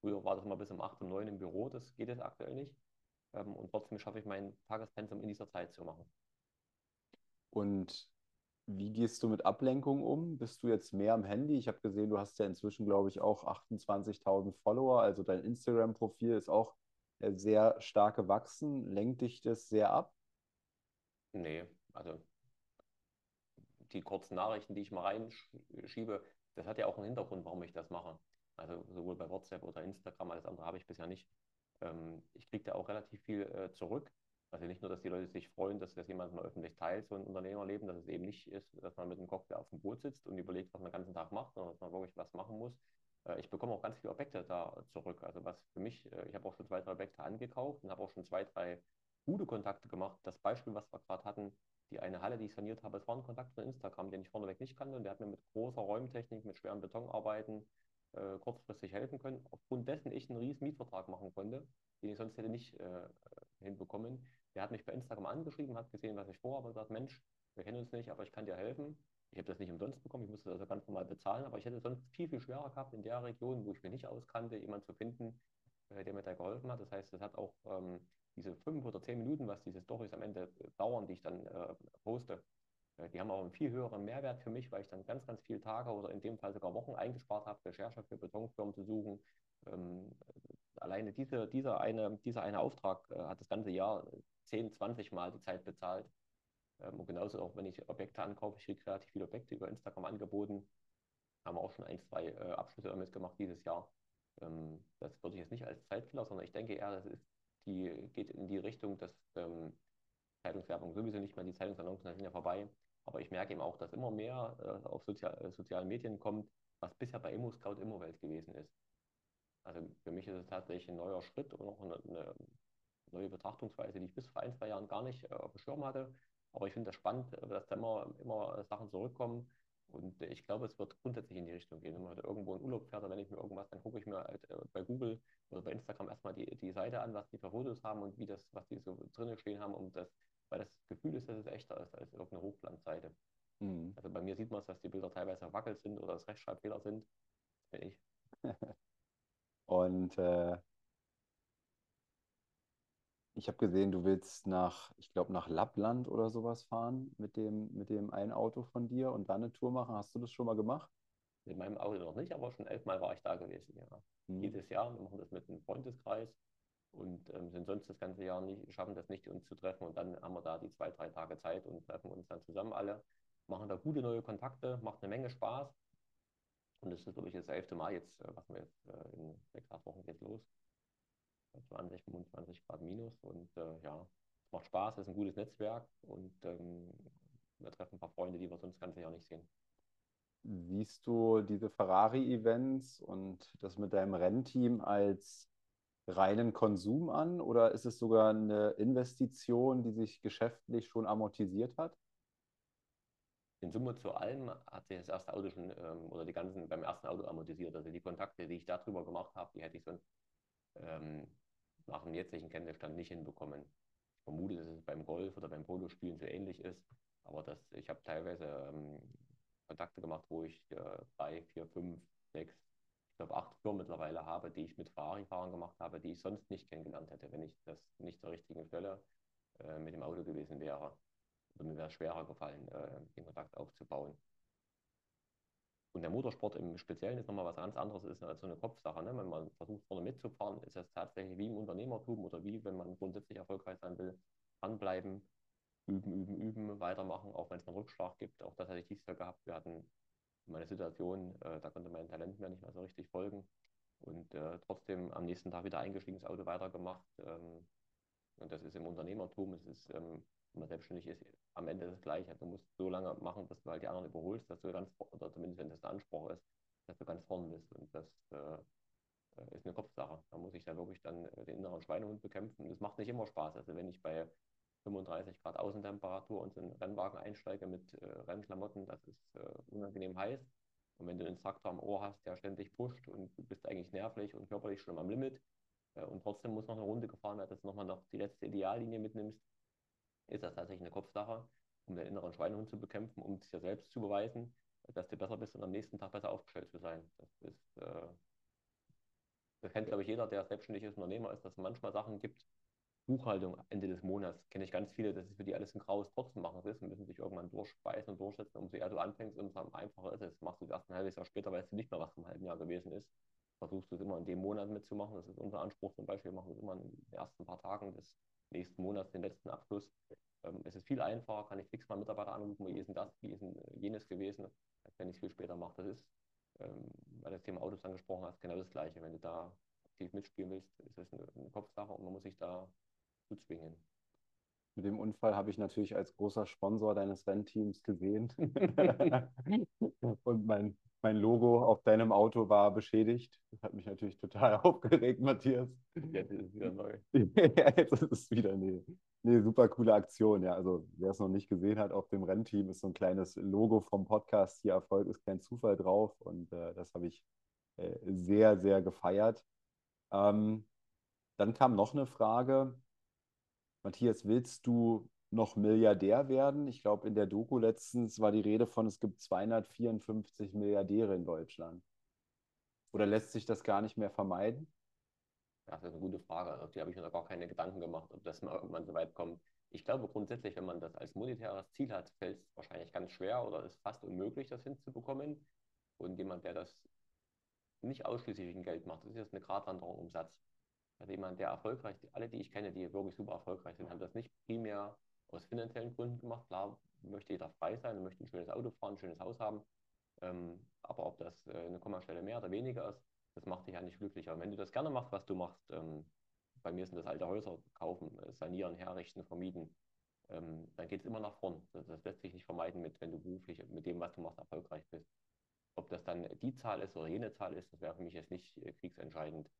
B: Früher war das immer bis um 8, um 9 im Büro, das geht jetzt aktuell nicht. Ähm, und trotzdem schaffe ich mein Tagespensum in dieser Zeit zu machen.
A: Und wie gehst du mit Ablenkung um? Bist du jetzt mehr am Handy? Ich habe gesehen, du hast ja inzwischen, glaube ich, auch 28.000 Follower. Also dein Instagram-Profil ist auch äh, sehr stark gewachsen. Lenkt dich das sehr ab?
B: Nee, also die kurzen Nachrichten, die ich mal reinschiebe, das hat ja auch einen Hintergrund, warum ich das mache. Also sowohl bei WhatsApp oder Instagram, alles andere habe ich bisher nicht. Ähm, ich kriege da auch relativ viel äh, zurück. Also nicht nur, dass die Leute sich freuen, dass das jemand mal öffentlich teilt, so ein Unternehmerleben, dass es eben nicht ist, dass man mit dem Cockpit auf dem Boot sitzt und überlegt, was man den ganzen Tag macht, sondern dass man wirklich was machen muss. Äh, ich bekomme auch ganz viele Objekte da zurück. Also was für mich, äh, ich habe auch schon zwei, drei Objekte angekauft und habe auch schon zwei, drei gute Kontakte gemacht. Das Beispiel, was wir gerade hatten, die eine Halle, die ich saniert habe, es war ein Kontakt von Instagram, den ich vorneweg nicht kannte und der hat mir mit großer Räumtechnik, mit schweren Betonarbeiten äh, kurzfristig helfen können, aufgrund dessen ich einen riesen Mietvertrag machen konnte, den ich sonst hätte nicht äh, hinbekommen. Der hat mich bei Instagram angeschrieben, hat gesehen, was ich vorhabe und gesagt, Mensch, wir kennen uns nicht, aber ich kann dir helfen. Ich habe das nicht umsonst bekommen, ich musste das also ganz normal bezahlen, aber ich hätte sonst viel, viel schwerer gehabt, in der Region, wo ich mich nicht auskannte, jemanden zu finden, äh, der mir da geholfen hat. Das heißt, das hat auch ähm, diese fünf oder zehn Minuten, was diese Storys am Ende dauern, die ich dann äh, poste, äh, die haben auch einen viel höheren Mehrwert für mich, weil ich dann ganz, ganz viele Tage oder in dem Fall sogar Wochen eingespart habe, Recherche für Betonfirmen zu suchen. Ähm, alleine diese, dieser, eine, dieser eine Auftrag äh, hat das ganze Jahr 10, 20 Mal die Zeit bezahlt. Ähm, und genauso auch, wenn ich Objekte ankaufe, ich kriege relativ viele Objekte über Instagram angeboten. Haben wir auch schon ein, zwei äh, Abschlüsse damit gemacht dieses Jahr. Ähm, das würde ich jetzt nicht als Zeitkiller, sondern ich denke eher, das ist die, geht in die Richtung, dass ähm, Zeitungswerbung sowieso nicht mehr, die Zeitungsannoncen sind ja vorbei. Aber ich merke eben auch, dass immer mehr äh, auf Sozial äh, sozialen Medien kommt, was bisher bei Immo-Scout Immowelt gewesen ist. Also für mich ist es tatsächlich ein neuer Schritt und auch eine, eine neue Betrachtungsweise, die ich bis vor ein, zwei Jahren gar nicht äh, auf dem Schirm hatte. Aber ich finde das spannend, äh, dass da immer, immer Sachen zurückkommen. Und ich glaube, es wird grundsätzlich in die Richtung gehen. Wenn man halt irgendwo in Urlaub fährt, wenn ich mir irgendwas, dann gucke ich mir halt äh, bei Google oder bei Instagram erstmal die, die Seite an, was die für Fotos haben und wie das, was die so drinnen stehen haben, um das weil das Gefühl ist, dass es echter ist als irgendeine Hochglanzseite. Mhm. Also bei mir sieht man es, dass die Bilder teilweise verwackelt sind oder dass Rechtschreibfehler sind. Das bin ich.
A: Und äh, ich habe gesehen, du willst nach, ich glaube, nach Lappland oder sowas fahren mit dem, mit dem einen Auto von dir und dann eine Tour machen. Hast du das schon mal gemacht?
B: Mit meinem Auto noch nicht, aber schon elfmal war ich da gewesen, ja. Mhm. Jedes Jahr. Wir machen das mit einem Freundeskreis und ähm, sind sonst das ganze Jahr nicht, schaffen das nicht, uns zu treffen. Und dann haben wir da die zwei, drei Tage Zeit und treffen uns dann zusammen alle, machen da gute neue Kontakte, macht eine Menge Spaß. Und das ist, glaube ich, das elfte Mal jetzt, äh, was wir jetzt äh, in sechs, acht Wochen geht los. 20, 25 Grad minus. Und äh, ja, es macht Spaß, es ist ein gutes Netzwerk und ähm, wir treffen ein paar Freunde, die wir sonst ganze Jahr nicht sehen.
A: Siehst du diese Ferrari-Events und das mit deinem Rennteam als reinen Konsum an oder ist es sogar eine Investition, die sich geschäftlich schon amortisiert hat?
B: In Summe zu allem hat sich das erste Auto schon ähm, oder die ganzen beim ersten Auto amortisiert. Also die Kontakte, die ich darüber gemacht habe, die hätte ich sonst ähm, nach dem jetzigen Kenntnisstand nicht hinbekommen. Ich vermute, dass es beim Golf oder beim Polospielen so ähnlich ist, aber das, ich habe teilweise ähm, Kontakte gemacht, wo ich äh, drei, vier, fünf, sechs, ich glaube acht Firmen mittlerweile habe, die ich mit Ferrari-Fahrern gemacht habe, die ich sonst nicht kennengelernt hätte, wenn ich das nicht zur richtigen Stelle äh, mit dem Auto gewesen wäre. Oder mir wäre es schwerer gefallen, äh, den Kontakt aufzubauen. Und der Motorsport im Speziellen ist nochmal was ganz anderes ist als so eine Kopfsache. Ne? Wenn man versucht, vorne mitzufahren, ist das tatsächlich wie im Unternehmertum oder wie, wenn man grundsätzlich erfolgreich sein will, dranbleiben, üben, üben, üben, weitermachen, auch wenn es einen Rückschlag gibt. Auch das hatte ich dieses Jahr gehabt. Wir hatten meine Situation, äh, da konnte mein Talent mir nicht mehr so richtig folgen. Und äh, trotzdem am nächsten Tag wieder eingestiegen, das Auto weitergemacht. Ähm, und das ist im Unternehmertum, es ist ähm, wenn man selbstständig ist, am Ende das Gleiche. Du musst so lange machen, dass du halt die anderen überholst, dass du ganz, oder zumindest wenn das der Anspruch ist, dass du ganz vorne bist. Und das äh, ist eine Kopfsache. Da muss ich dann wirklich dann äh, den inneren Schweinehund bekämpfen. Das macht nicht immer Spaß. Also wenn ich bei 35 Grad Außentemperatur und so einen Rennwagen einsteige mit äh, Rennklamotten, das ist äh, unangenehm heiß. Und wenn du einen Traktor am Ohr hast, der ständig pusht und du bist eigentlich nervlich und körperlich schon am Limit äh, und trotzdem muss noch eine Runde gefahren werden, dass du nochmal noch die letzte Ideallinie mitnimmst, ist das tatsächlich eine Kopfsache, um den inneren Schweinehund zu bekämpfen, um sich ja selbst zu beweisen, dass du besser bist und am nächsten Tag besser aufgestellt zu sein. Das ist, äh, das kennt, glaube ich, jeder, der selbstständig ist, Unternehmer ist, dass es manchmal Sachen gibt, Buchhaltung Ende des Monats, kenne ich ganz viele, dass es für die alles ein graues trotzdem machen ist müssen sich irgendwann durchspeisen und durchsetzen. Umso eher du anfängst, umso einfacher ist es. Machst du das erst ein halbes Jahr später, weißt du nicht mehr, was im halben Jahr gewesen ist. Versuchst du es immer in dem Monat mitzumachen. Das ist unser Anspruch zum Beispiel. Wir machen es immer in den ersten paar Tagen des nächsten Monats den letzten Abschluss. Ähm, es ist viel einfacher, kann ich fix mal Mitarbeiter anrufen, wie ist denn das, wie ist denn jenes gewesen, als wenn ich es viel später mache. Das ist, ähm, weil du das Thema Autos angesprochen hast, genau das Gleiche. Wenn du da aktiv mitspielen willst, ist das eine, eine Kopfsache und man muss sich da zu zwingen.
A: Mit dem Unfall habe ich natürlich als großer Sponsor deines Rennteams gesehen. und mein mein Logo auf deinem Auto war beschädigt. Das hat mich natürlich total aufgeregt, Matthias.
B: Jetzt ist es wieder neu.
A: ja, jetzt ist es wieder eine, eine super coole Aktion. Ja, also wer es noch nicht gesehen hat, auf dem Rennteam ist so ein kleines Logo vom Podcast. Hier Erfolg ist kein Zufall drauf. Und äh, das habe ich äh, sehr, sehr gefeiert. Ähm, dann kam noch eine Frage. Matthias, willst du noch Milliardär werden. Ich glaube, in der Doku letztens war die Rede von, es gibt 254 Milliardäre in Deutschland. Oder lässt sich das gar nicht mehr vermeiden?
B: Ja, das ist eine gute Frage. Auf die habe ich mir noch gar keine Gedanken gemacht, ob das mal irgendwann so weit kommt. Ich glaube grundsätzlich, wenn man das als monetäres Ziel hat, fällt es wahrscheinlich ganz schwer oder ist fast unmöglich, das hinzubekommen. Und jemand, der das nicht ausschließlich wegen Geld macht, das ist jetzt eine Gratwanderung um Satz. Also jemand, der erfolgreich, alle, die ich kenne, die wirklich super erfolgreich sind, haben das nicht primär aus finanziellen Gründen gemacht. Klar möchte jeder frei sein, möchte ein schönes Auto fahren, ein schönes Haus haben. Ähm, aber ob das äh, eine Kommastelle mehr oder weniger ist, das macht dich ja nicht glücklicher. Und wenn du das gerne machst, was du machst, ähm, bei mir sind das alte Häuser kaufen, äh, sanieren, herrichten, vermieten, ähm, dann geht es immer nach vorn. Das, das, lässt sich nicht vermeiden, mit, wenn du beruflich mit dem, was du machst, erfolgreich bist. Ob das dann die Zahl ist oder jene Zahl ist, das wäre für mich jetzt nicht äh, kriegsentscheidend.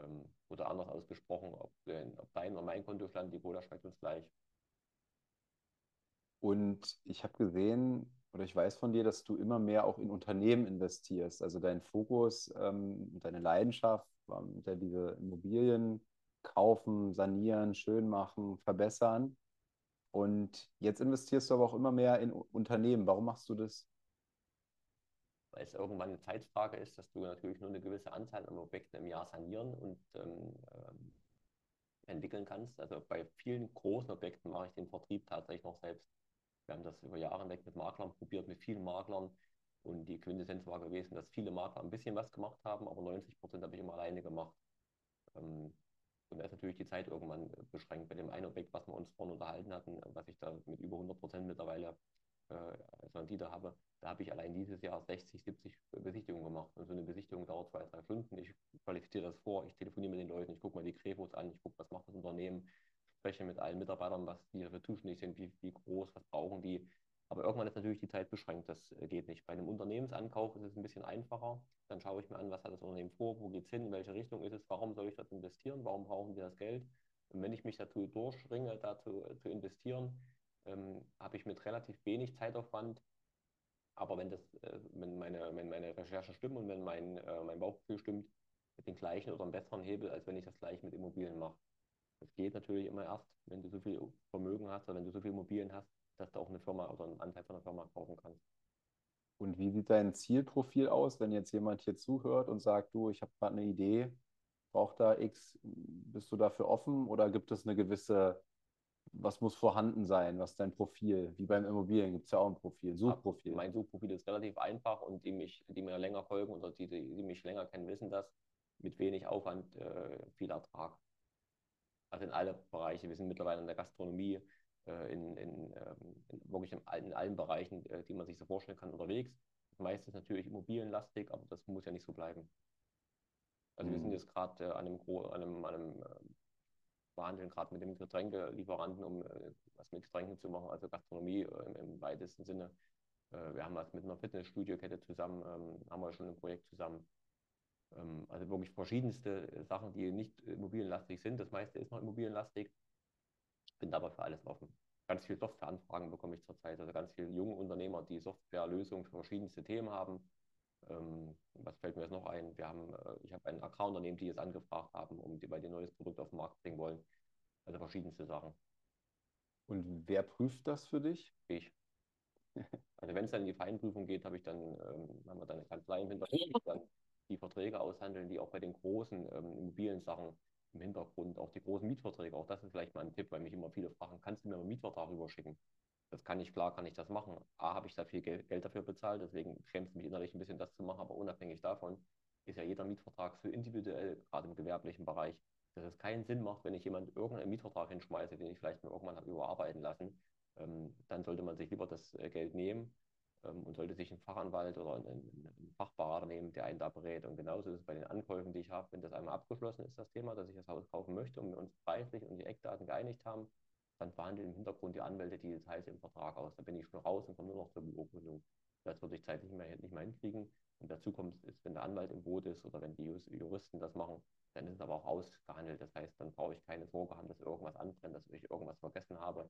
B: Ähm, oder anders ausgesprochen, ob, äh, ob dein oder mein Kontostand, die Cola schmeckt uns gleich.
A: Und ich habe gesehen, oder ich weiß von dir, dass du immer mehr auch in Unternehmen investierst. Also dein Fokus, ähm, deine Leidenschaft war ja diese Immobilien kaufen, sanieren, schön machen, verbessern. Und jetzt investierst du aber auch immer mehr in Unternehmen. Warum machst du das?
B: Weil es irgendwann eine Zeitfrage ist, dass du natürlich nur eine gewisse Anzahl an Objekten im Jahr sanieren und ähm, ähm, entwickeln kannst. Also bei vielen großen Objekten mache ich den Vertrieb tatsächlich noch selbst. Wir haben das über Jahre hinweg mit Maklern probiert, mit vielen Maklern. Und die Quintessenz war gewesen, dass viele Makler ein bisschen was gemacht haben, aber 90 Prozent habe ich immer alleine gemacht. Ähm, und da ist natürlich die Zeit irgendwann äh, beschränkt. Bei dem einen Objekt, was wir uns vorhin unterhalten hatten, was ich da mit über 100 Prozent mittlerweile äh, als Rendite habe, da habe ich allein dieses Jahr 60, 70 Besichtigungen gemacht. Und so eine Besichtigung dauert zwei, drei Stunden. Ich qualifiziere das vor, ich telefoniere mit den Leuten, ich gucke mal die Krefos an, ich gucke, was macht das Unternehmen, spreche mit allen Mitarbeitern, was die dafür zuständig sind, wie, wie groß, was brauchen die. Aber irgendwann ist natürlich die Zeit beschränkt, das äh, geht nicht. Bei einem Unternehmensankauf ist es ein bisschen einfacher. Dann schaue ich mir an, was hat das Unternehmen vor, wo geht es hin, in welche Richtung ist es, warum soll ich dort investieren, warum brauchen die das Geld. Und wenn ich mich dazu durchringe, dazu äh, zu investieren, ähm, habe ich mit relativ wenig Zeitaufwand, aber wenn, das, äh, wenn, meine, wenn meine Recherchen stimmen und wenn mein, äh, mein Bauchgefühl stimmt, den gleichen oder einem besseren Hebel, als wenn ich das gleich mit Immobilien mache. Das geht natürlich immer erst, wenn du so viel Vermögen hast oder wenn du so viele Immobilien hast, dass du auch eine Firma oder einen Anteil von einer Firma kaufen kannst.
A: Und wie sieht dein Zielprofil aus, wenn jetzt jemand hier zuhört und sagt, du, ich habe gerade eine Idee, braucht da X, bist du dafür offen oder gibt es eine gewisse, was muss vorhanden sein, was ist dein Profil? Wie beim Immobilien gibt es ja auch ein Profil, Suchprofil.
B: Mein Suchprofil ist relativ einfach und die, mich, die mir länger folgen oder die, die mich länger kennen, wissen das, mit wenig Aufwand äh, viel Ertrag. Also in alle Bereiche. Wir sind mittlerweile in der Gastronomie, äh, in, in, ähm, in, wirklich in, in allen Bereichen, äh, die man sich so vorstellen kann, unterwegs. Meistens natürlich immobilienlastig, aber das muss ja nicht so bleiben. Also mhm. wir sind mhm. jetzt gerade äh, an einem, an einem, an einem verhandeln gerade mit dem Getränkelieferanten, um was mit Getränken zu machen, also Gastronomie im, im weitesten Sinne. wir haben was mit einer Fitnessstudio-Kette zusammen, ähm, haben wir schon ein Projekt zusammen. Ähm, also wirklich verschiedenste Sachen, die nicht immobilienlastig sind. Das meiste ist noch immobilienlastig bin aber für alles offen. Ganz viele Softwareanfragen bekomme ich zurzeit, also ganz viele junge Unternehmer, die Softwarelösungen für verschiedenste Themen haben. Ähm, was fällt mir jetzt noch ein? Wir haben, äh, ich habe ein Agrarunternehmen, die es angefragt haben, um die, weil die ein neues Produkt auf den Markt bringen wollen. Also verschiedenste Sachen.
A: Und wer prüft das für dich?
B: Ich. Also wenn es dann in die Feinprüfung geht, habe ich dann, ähm, haben wir dann eine Kanzlei im Hintergrund, dann die Verträge aushandeln, die auch bei den großen ähm, Immobilien-Sachen im Hintergrund, auch die großen Mietverträge, auch das ist vielleicht mal ein Tipp, weil mich immer viele fragen, kannst du mir einen Mietvertrag rüberschicken? Das kann ich, klar kann ich das machen. A, habe ich da viel Geld, Geld dafür bezahlt, deswegen schämt es mich innerlich ein bisschen, das zu machen, aber unabhängig davon ist ja jeder Mietvertrag so individuell, gerade im gewerblichen Bereich, dass es keinen Sinn macht, wenn ich jemand irgendeinen Mietvertrag hinschmeiße, den ich vielleicht mal irgendwann habe überarbeiten lassen, ähm, dann sollte man sich lieber das äh, Geld nehmen und sollte sich einen Fachanwalt oder einen, einen, Fachberater nehmen, der einen da berät. Und genauso ist es bei den Ankäufen, die ich habe, wenn das einmal abgeschlossen ist, das Thema, dass ich das Haus kaufen möchte und wir uns preislich und die Eckdaten geeinigt haben, dann verhandeln im Hintergrund die Anwälte die Details im Vertrag aus. Da bin ich schon raus und komme nur noch zur Beurkundung. Das würde ich zeitlich nicht mehr, nicht mehr hinkriegen. Und dazu kommt ist, wenn der Anwalt im Boot ist oder wenn die Juristen das machen, dann ist es aber auch ausgehandelt. Das heißt, dann brauche ich keine Sorge haben, dass irgendwas anbrennt, dass ich irgendwas vergessen habe.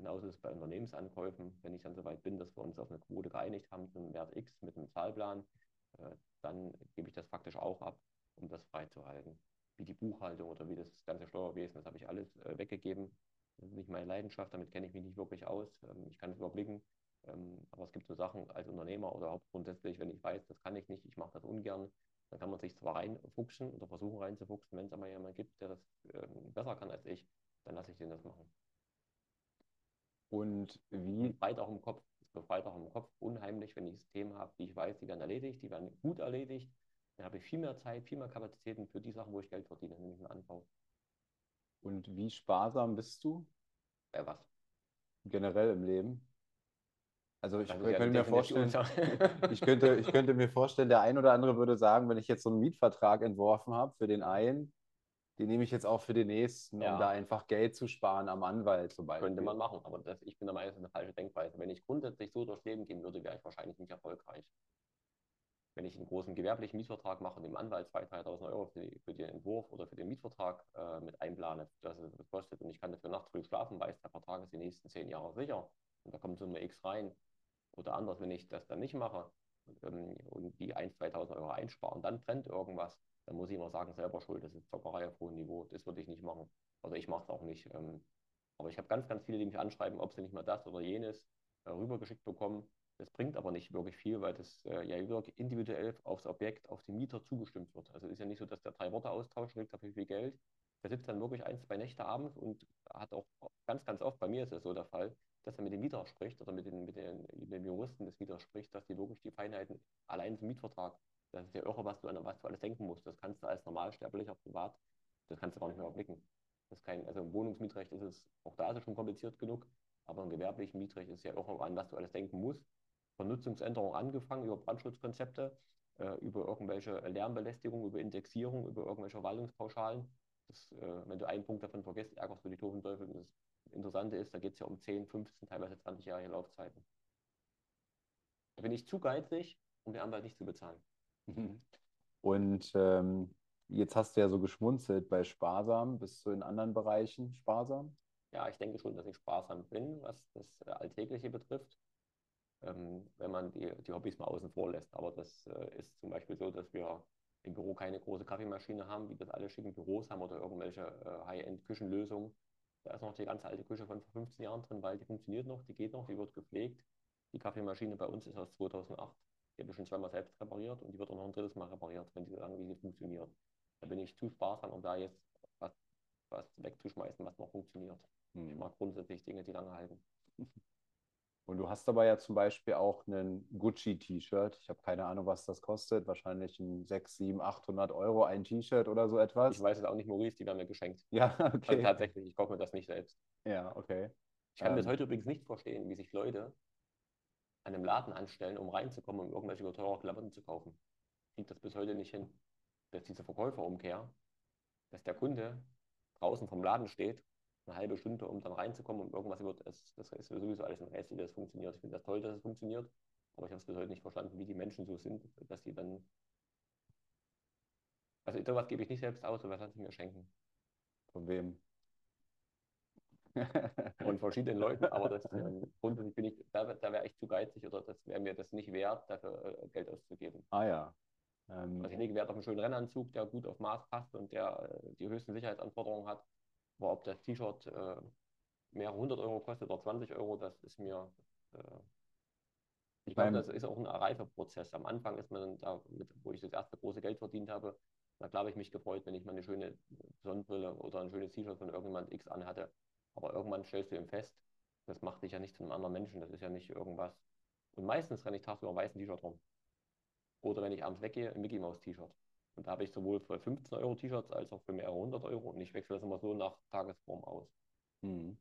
B: Genauso ist es bei Unternehmensankäufen. Wenn ich dann soweit bin, dass wir uns auf eine Quote geeinigt haben, zum Wert X mit einem Zahlplan, äh, dann gebe ich das faktisch auch ab, um das freizuhalten. Wie die Buchhaltung oder wie das ganze Steuerwesen, das habe ich alles äh, weggegeben. Das ist nicht meine Leidenschaft, damit kenne ich mich nicht wirklich aus. Ähm, ich kann es überblicken. Ähm, aber es gibt so Sachen als Unternehmer oder auch grundsätzlich, wenn ich weiß, das kann ich nicht, ich mache das ungern, dann kann man sich zwar reinfuchsen oder versuchen reinzufuchsen, wenn es aber jemand gibt, der das ähm, besser kann als ich, dann lasse ich den das machen.
A: Und wie?
B: Befreit auch im Kopf. Es befreit auch im Kopf unheimlich, wenn ich Systeme habe, die ich weiß, die werden erledigt, die werden gut erledigt. Dann habe ich viel mehr Zeit, viel mehr Kapazitäten für die Sachen, wo ich Geld verdiene, nämlich den Anbau.
A: Und wie sparsam bist du?
B: Bei was?
A: Generell im Leben? Also ich könnte ja mir vorstellen, ich könnte, ich könnte mir vorstellen, der ein oder andere würde sagen, wenn ich jetzt so einen Mietvertrag entworfen habe für den einen, die nehme ich jetzt auch für den nächsten, ja. um da einfach Geld zu sparen am Anwalt zum Beispiel.
B: Könnte man machen, aber das, ich bin der Meinung, das ist eine falsche Denkweise. Wenn ich grundsätzlich so durchs Leben gehen würde, wäre ich wahrscheinlich nicht erfolgreich. Wenn ich einen großen gewerblichen Mietvertrag mache und dem Anwalt 2.000, 3.000 Euro für, die, für, den Entwurf oder für den Mietvertrag äh, mit einplane, dass es das kostet und ich kann dafür nachts früh schlafen, weiß, der Vertrag ist die nächsten zehn Jahre sicher und da kommt so eine X rein. Oder anders, wenn ich das dann nicht mache ähm, und die 1.000, 2.000 Euro einsparen, dann brennt irgendwas, dann muss ich immer sagen, selber schuld, das ist Zockerei auf hohem Niveau, das würde ich nicht machen. Also ich mache es auch nicht. Ähm, Aber ich habe ganz, ganz viele, die mich anschreiben, ob sie nicht mal das oder jenes äh, rübergeschickt bekommen. Das bringt aber nicht wirklich viel, weil das äh, ja wirklich individuell aufs Objekt, auf den Mieter zugestimmt wird. Also ist ja nicht so, dass der drei Worte austauscht, kriegt dafür viel Geld. Der sitzt dann wirklich ein, zwei Nächte abends und hat auch ganz, ganz oft, bei mir ist es so der Fall, dass er mit dem Mieter spricht oder mit den, mit den, mit den Juristen des Mieters spricht, dass die wirklich die Feinheiten allein zum Mietvertrag, das ist ja irre, was du, an was du alles denken musst. Das kannst du als Normalsterblicher privat, das kannst du gar nicht mehr erblicken. Das kein, also im Wohnungsmietrecht ist es, auch da ist es schon kompliziert genug, aber im gewerblichen Mietrecht ist ja irre, an was du alles denken musst. Von Nutzungsänderungen angefangen, über Brandschutzkonzepte, äh, über irgendwelche Lärmbelästigung, über Indexierung, über irgendwelche Verwaltungspauschalen. Das, äh, wenn du einen Punkt davon vergisst, ärgerst du die doofen Teufel. Das Interessante ist, da geht es ja um 10, 15, teilweise 20-jährige Laufzeiten. Da bin ich zu geizig, um den Anwalt nicht zu bezahlen.
A: Und ähm, jetzt hast du ja so geschmunzelt bei Sparsam. Bist du in anderen Bereichen sparsam?
B: Ja, ich denke schon, dass ich sparsam bin, was das äh, Alltägliche betrifft. Ähm, wenn man die, die Hobbys mal außen vor lässt. Aber das äh, ist zum Beispiel so, dass wir im Büro keine große Kaffeemaschine haben, wie das alle schicken Büros haben oder irgendwelche äh, High-End-Küchenlösungen. Da ist noch die ganze alte Küche von vor 15 Jahren drin, weil die funktioniert noch, die geht noch, die wird gepflegt. Die Kaffeemaschine bei uns ist aus 2008. Die habe ich schon zweimal selbst repariert und die wird auch noch ein drittes Mal repariert, wenn sie so lange wie sie funktioniert. Da bin ich zu sparsam, um da jetzt was, was wegzuschmeißen, was noch funktioniert. Hm. Ich mag grundsätzlich Dinge, die lange halten.
A: Und du hast aber ja zum Beispiel auch ein Gucci-T-Shirt. Ich habe keine Ahnung, was das kostet. Wahrscheinlich ein 6, 7, 800 Euro ein T-Shirt oder so etwas.
B: Ich weiß es auch nicht, Maurice, die werden mir geschenkt.
A: Ja, okay. Also
B: tatsächlich, ich kaufe mir das nicht selbst.
A: Ja, okay.
B: Ich kann ähm, bis heute übrigens nicht verstehen, wie sich Leute an einem Laden anstellen, um reinzukommen, um irgendwelche teure Klamotten zu kaufen. Ich kriege das bis heute nicht hin. Dass diese Verkäuferumkehr, dass der Kunde draußen vom Laden steht eine halbe Stunde, um dann reinzukommen und irgendwas wird. Es, das ist sowieso alles ein Rätsel, wie das funktioniert. Ich finde das toll, dass es funktioniert, aber ich habe es bis heute nicht verstanden, wie die Menschen so sind, dass die dann. Also sowas gebe ich nicht selbst aus, sowas lasse ich mir schenken.
A: Von wem?
B: Von verschiedenen Leuten, aber das ähm, grundsätzlich bin ich, da, da wäre ich zu geizig oder das wäre mir das nicht wert, dafür äh, Geld auszugeben.
A: Ah ja.
B: Ähm, also ich lege Wert auf einen schönen Rennanzug, der gut auf Maß passt und der äh, die höchsten Sicherheitsanforderungen hat. Aber ob das T-Shirt äh, mehrere hundert Euro kostet oder 20 Euro, das ist mir. Äh, ich glaube, das ist auch ein Reifeprozess. Am Anfang ist man da, mit, wo ich das erste große Geld verdient habe, da glaube ich mich gefreut, wenn ich mal eine schöne Sonnenbrille oder ein schönes T-Shirt von irgendjemand X anhatte. Aber irgendwann stellst du ihm fest, das macht dich ja nicht zu einem anderen Menschen, das ist ja nicht irgendwas. Und meistens renne ich tagsüber ein weißen T-Shirt rum. Oder wenn ich abends weggehe, ein Mickey Mouse T-Shirt. Und da habe ich sowohl für 15 Euro T-Shirts als auch für mehrere hundert Euro. Und ich wechsle das immer so nach Tagesform aus.
A: Mhm.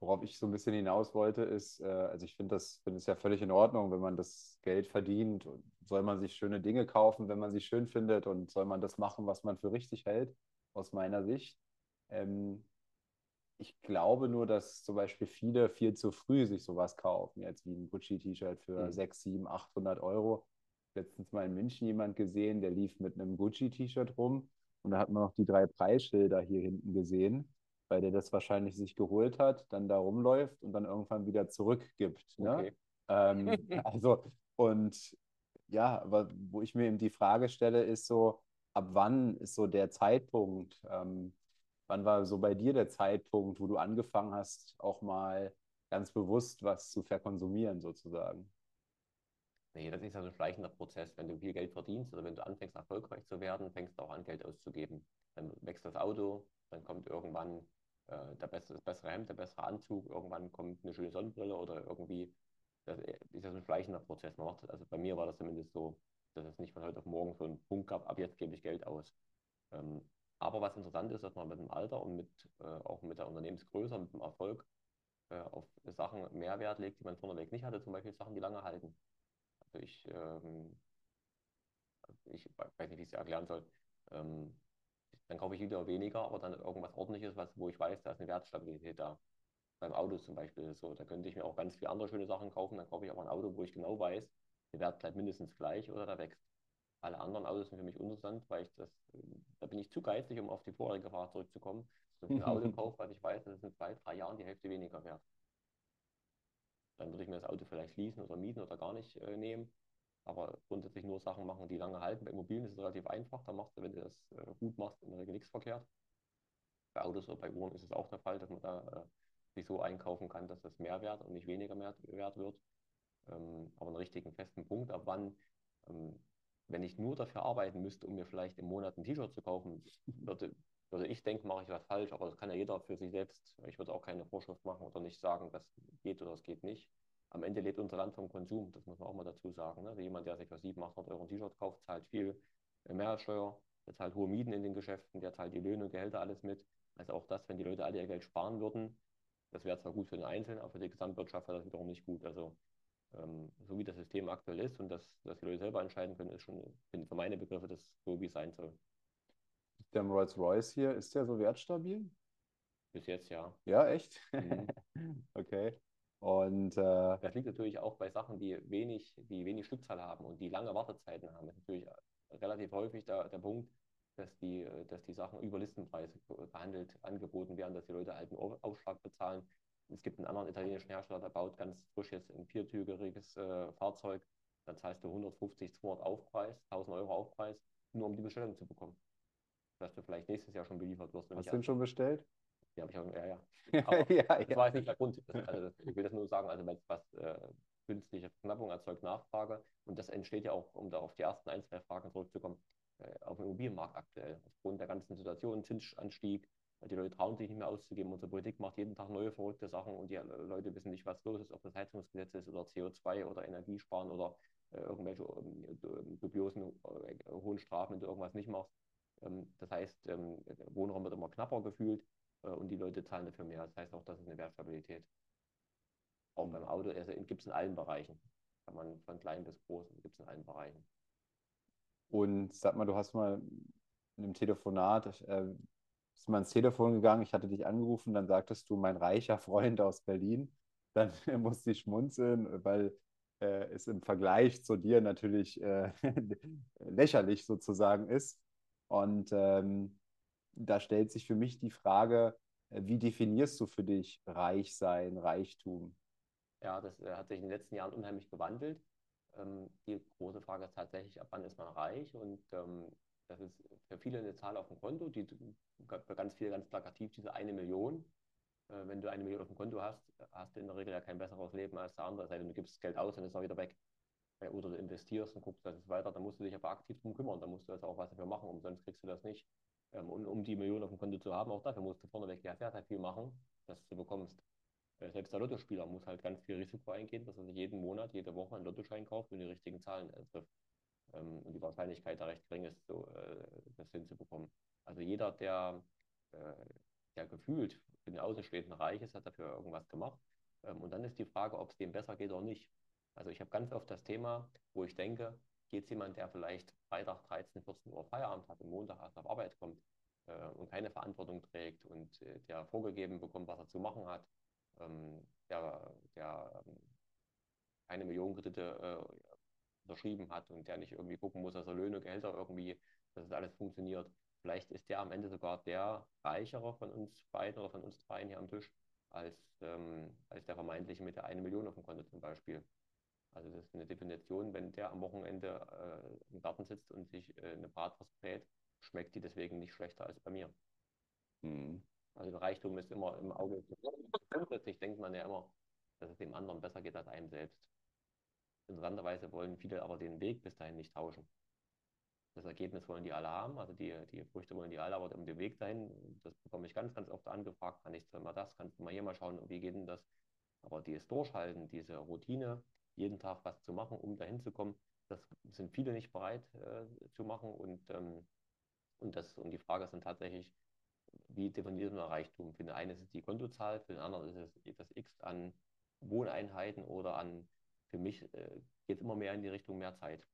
A: Worauf ich so ein bisschen hinaus wollte, ist, äh, also ich finde das, find es ja völlig in Ordnung, wenn man das Geld verdient, soll man sich schöne Dinge kaufen, wenn man sie schön findet und soll man das machen, was man für richtig hält, aus meiner Sicht. Ähm, ich glaube nur, dass zum Beispiel viele viel zu früh sich sowas kaufen, jetzt wie ein Gucci-T-Shirt für mhm. 6, 7, 800 Euro letztens mal in München jemand gesehen, der lief mit einem Gucci-T-Shirt rum und da hat man noch die drei Preisschilder hier hinten gesehen, weil der das wahrscheinlich sich geholt hat, dann da rumläuft und dann irgendwann wieder zurückgibt. Ne? Okay. Ähm, also, und ja, aber wo ich mir eben die Frage stelle, ist so, ab wann ist so der Zeitpunkt, ähm, wann war so bei dir der Zeitpunkt, wo du angefangen hast, auch mal ganz bewusst was zu verkonsumieren sozusagen?
B: Nee, das ist ja so ein schleichender Prozess. Wenn du viel Geld verdienst oder wenn du anfängst, erfolgreich zu werden, fängst du auch an, Geld auszugeben. Dann wächst das Auto, dann kommt irgendwann äh, der bessere, das bessere Hemd, der bessere Anzug, irgendwann kommt eine schöne Sonnenbrille oder irgendwie. Das ist ja so ein schleichender Prozess. Man macht, also bei mir war das zumindest so, dass es nicht von heute auf morgen so einen Punkt gab, ab jetzt gebe ich Geld aus. Ähm, aber was interessant ist, dass man mit dem Alter und mit, äh, auch mit der Unternehmensgröße, mit dem Erfolg äh, auf Sachen mehr Wert legt, die man vorneweg nicht hatte, zum Beispiel Sachen, die lange halten. Also ich, ähm, ich weiß nicht, wie ich es erklären soll. Ähm, dann kaufe ich wieder weniger, aber dann irgendwas ordentliches, was, wo ich weiß, da ist eine Wertstabilität da. Beim Auto zum Beispiel ist es so. Da könnte ich mir auch ganz viele andere schöne Sachen kaufen. Dann kaufe ich aber ein Auto, wo ich genau weiß, der Wert bleibt mindestens gleich oder da wächst. Alle anderen Autos sind für mich uninteressant, weil ich das, da bin ich zu geizig, um auf die vorherige Frage zurückzukommen. Dass ich ein Auto kaufe, was ich weiß, das ist in zwei, drei Jahren die Hälfte weniger wert dann würde ich mir das Auto vielleicht leasen oder mieten oder gar nicht äh, nehmen. Aber grundsätzlich nur Sachen machen, die lange halten. Bei Immobilien ist es relativ einfach. Da machst du, wenn du das äh, gut machst, in der Regel nichts verkehrt. Bei Autos oder bei Uhren ist es auch der Fall, dass man da sich so einkaufen kann, dass das mehr wert und nicht weniger mehr wert wird. Ähm, aber einen richtigen festen Punkt, ab wann, ähm, wenn ich nur dafür arbeiten müsste, um mir vielleicht im Monat ein T-Shirt zu kaufen, würde, würde ich denken, mache ich was falsch, aber das kann ja jeder für sich selbst. Ich würde auch keine Vorschrift machen oder nicht sagen, das geht oder das geht nicht. Am Ende lebt unser Land vom Konsum, das muss man auch mal dazu sagen. Ne? Also jemand, der sich für 700, 800 Euro ein T-Shirt kauft, zahlt viel Mehrwertsteuer, der zahlt hohe Mieten in den Geschäften, der zahlt die Löhne und Gehälter alles mit. Also auch das, wenn die Leute alle ihr Geld sparen würden, das wäre zwar gut für den Einzelnen, aber für die Gesamtwirtschaft wäre das wiederum nicht gut. Also ähm, so wie das System aktuell ist und dass, dass die Leute selber entscheiden können, ist schon für meine Begriffe das so, wie es sein soll.
A: Der Rolls-Royce hier, ist der so wertstabil?
B: Bis jetzt ja.
A: Ja, echt? Mhm. okay. Und äh,
B: das liegt natürlich auch bei Sachen, die wenig, die wenig Stückzahl haben und die lange Wartezeiten haben. Das ist natürlich relativ häufig der, der Punkt, dass die, dass die Sachen über Listenpreise behandelt, angeboten werden, dass die Leute halt einen Aufschlag bezahlen. Es gibt einen anderen italienischen Hersteller, der baut ganz frisch jetzt ein viertügeriges äh, Fahrzeug. Da zahlst du 150, 200 Aufpreis, 1000 Euro Aufpreis, nur um die Bestellung zu bekommen. Dass du vielleicht nächstes Jahr schon beliefert wirst.
A: Hast du den schon bestellt?
B: Die habe ich auch, ja, ja. Aber ja, das ja. war jetzt nicht der Grund. Also, ich will das nur sagen, also wenn was äh, künstliche Verknappung erzeugt Nachfrage und das entsteht ja auch, um da auf die ersten ein, zwei Fragen zurückzukommen, äh, auf dem Immobilienmarkt aktuell. Aufgrund der ganzen Situation, Zinsanstieg, die Leute trauen sich nicht mehr auszugeben. Unsere Politik macht jeden Tag neue verrückte Sachen und die Leute wissen nicht, was los ist, ob das Heizungsgesetz ist oder CO2 oder Energiesparen oder äh, irgendwelche äh, dubiosen äh, hohen Strafen, wenn du irgendwas nicht machst. Ähm, das heißt, ähm, Wohnraum wird immer knapper gefühlt äh, und die Leute zahlen dafür mehr. Das heißt auch, das ist eine Wertstabilität. Auch beim Auto also, gibt es in allen Bereichen. Kann man von klein bis groß, gibt es in allen Bereichen.
A: Und sag mal, du hast mal in einem Telefonat, äh, bist mal ins Telefon gegangen, ich hatte dich angerufen, dann sagtest du, mein reicher Freund aus Berlin. Dann musste ich schmunzeln, weil äh, es im Vergleich zu dir natürlich äh, lächerlich sozusagen ist. Und ähm, da stellt sich für mich die Frage, äh, wie definierst du für dich reich sein, Reichtum?
B: Ja, das äh, hat sich in den letzten Jahren unheimlich gewandelt. Ähm, die große Frage ist tatsächlich, ab wann ist man reich? Und ähm, das ist für viele eine Zahl auf dem Konto, die für ganz viele ganz plakativ diese eine Million. Äh, wenn du eine Million auf dem Konto hast, hast du in der Regel ja kein besseres Leben als der andere. Sei denn, du gibst Geld aus und ist auch wieder weg. Äh, oder du investierst und guckst, dass es weiter, dann musst du dich aber aktiv drum kümmern. Da musst du also auch was dafür machen, umsonst kriegst du das nicht. Ähm, und um die Million auf dem Konto zu haben, auch dafür musst du vorneweg ja sehr, sehr viel machen, dass du bekommst. Äh, selbst der Lottospieler muss halt ganz viel Risiko eingehen, dass er sich jeden Monat, jede Woche einen Lottoschein kauft und die richtigen Zahlen äh, trifft. Ähm, und die Wahrscheinlichkeit da recht gering ist, so, äh, das hinzubekommen. Also jeder, der, der gefühlt für den Außenstehenden reich ist, hat dafür irgendwas gemacht. Ähm, und dann ist die Frage, ob es dem besser geht oder nicht. Also ich habe ganz oft das Thema, wo ich denke, geht es jemand, der vielleicht Freitag 13, 14 Uhr Feierabend hat und Montag erst auf Arbeit kommt und keine Verantwortung trägt und der vorgegeben bekommt, was er zu machen hat, ähm, der, der ähm, eine Million Kredite äh, unterschrieben hat und der nicht irgendwie gucken muss, dass er Löhne, Gehälter irgendwie, dass das alles funktioniert. Vielleicht ist der am Ende sogar der reichere von uns beiden oder von uns dreien hier am Tisch als, ähm, als der vermeintliche mit der eine Million auf dem Konto zum Beispiel. Also das ist eine Definition, wenn der am Wochenende äh, im Garten sitzt und sich äh, eine Bratwurst brät, schmeckt die deswegen nicht schlechter als bei mir. Mhm. Also der Reichtum ist immer im Auge. Grundsätzlich denkt man ja immer, dass es dem anderen besser geht als einem selbst. Interessanterweise wollen viele aber den Weg bis dahin nicht tauschen. Das Ergebnis wollen die alle haben, also die, die Früchte wollen die alle, aber um den Weg dahin, das bekomme ich ganz, ganz oft angefragt, kann ich mal das, kannst du mal hier mal schauen, wie geht denn das? Aber dieses Durchhalten, diese Routine, jeden Tag was zu machen, um dahin zu kommen, das sind viele nicht bereit äh, zu machen und, ähm, und, das, und die Frage ist dann tatsächlich, wie definiert man Reichtum? Für den einen ist es die Kontozahl, für den anderen ist es das X an Wohneinheiten oder an, für mich äh, geht es immer mehr in die Richtung mehr Zeit.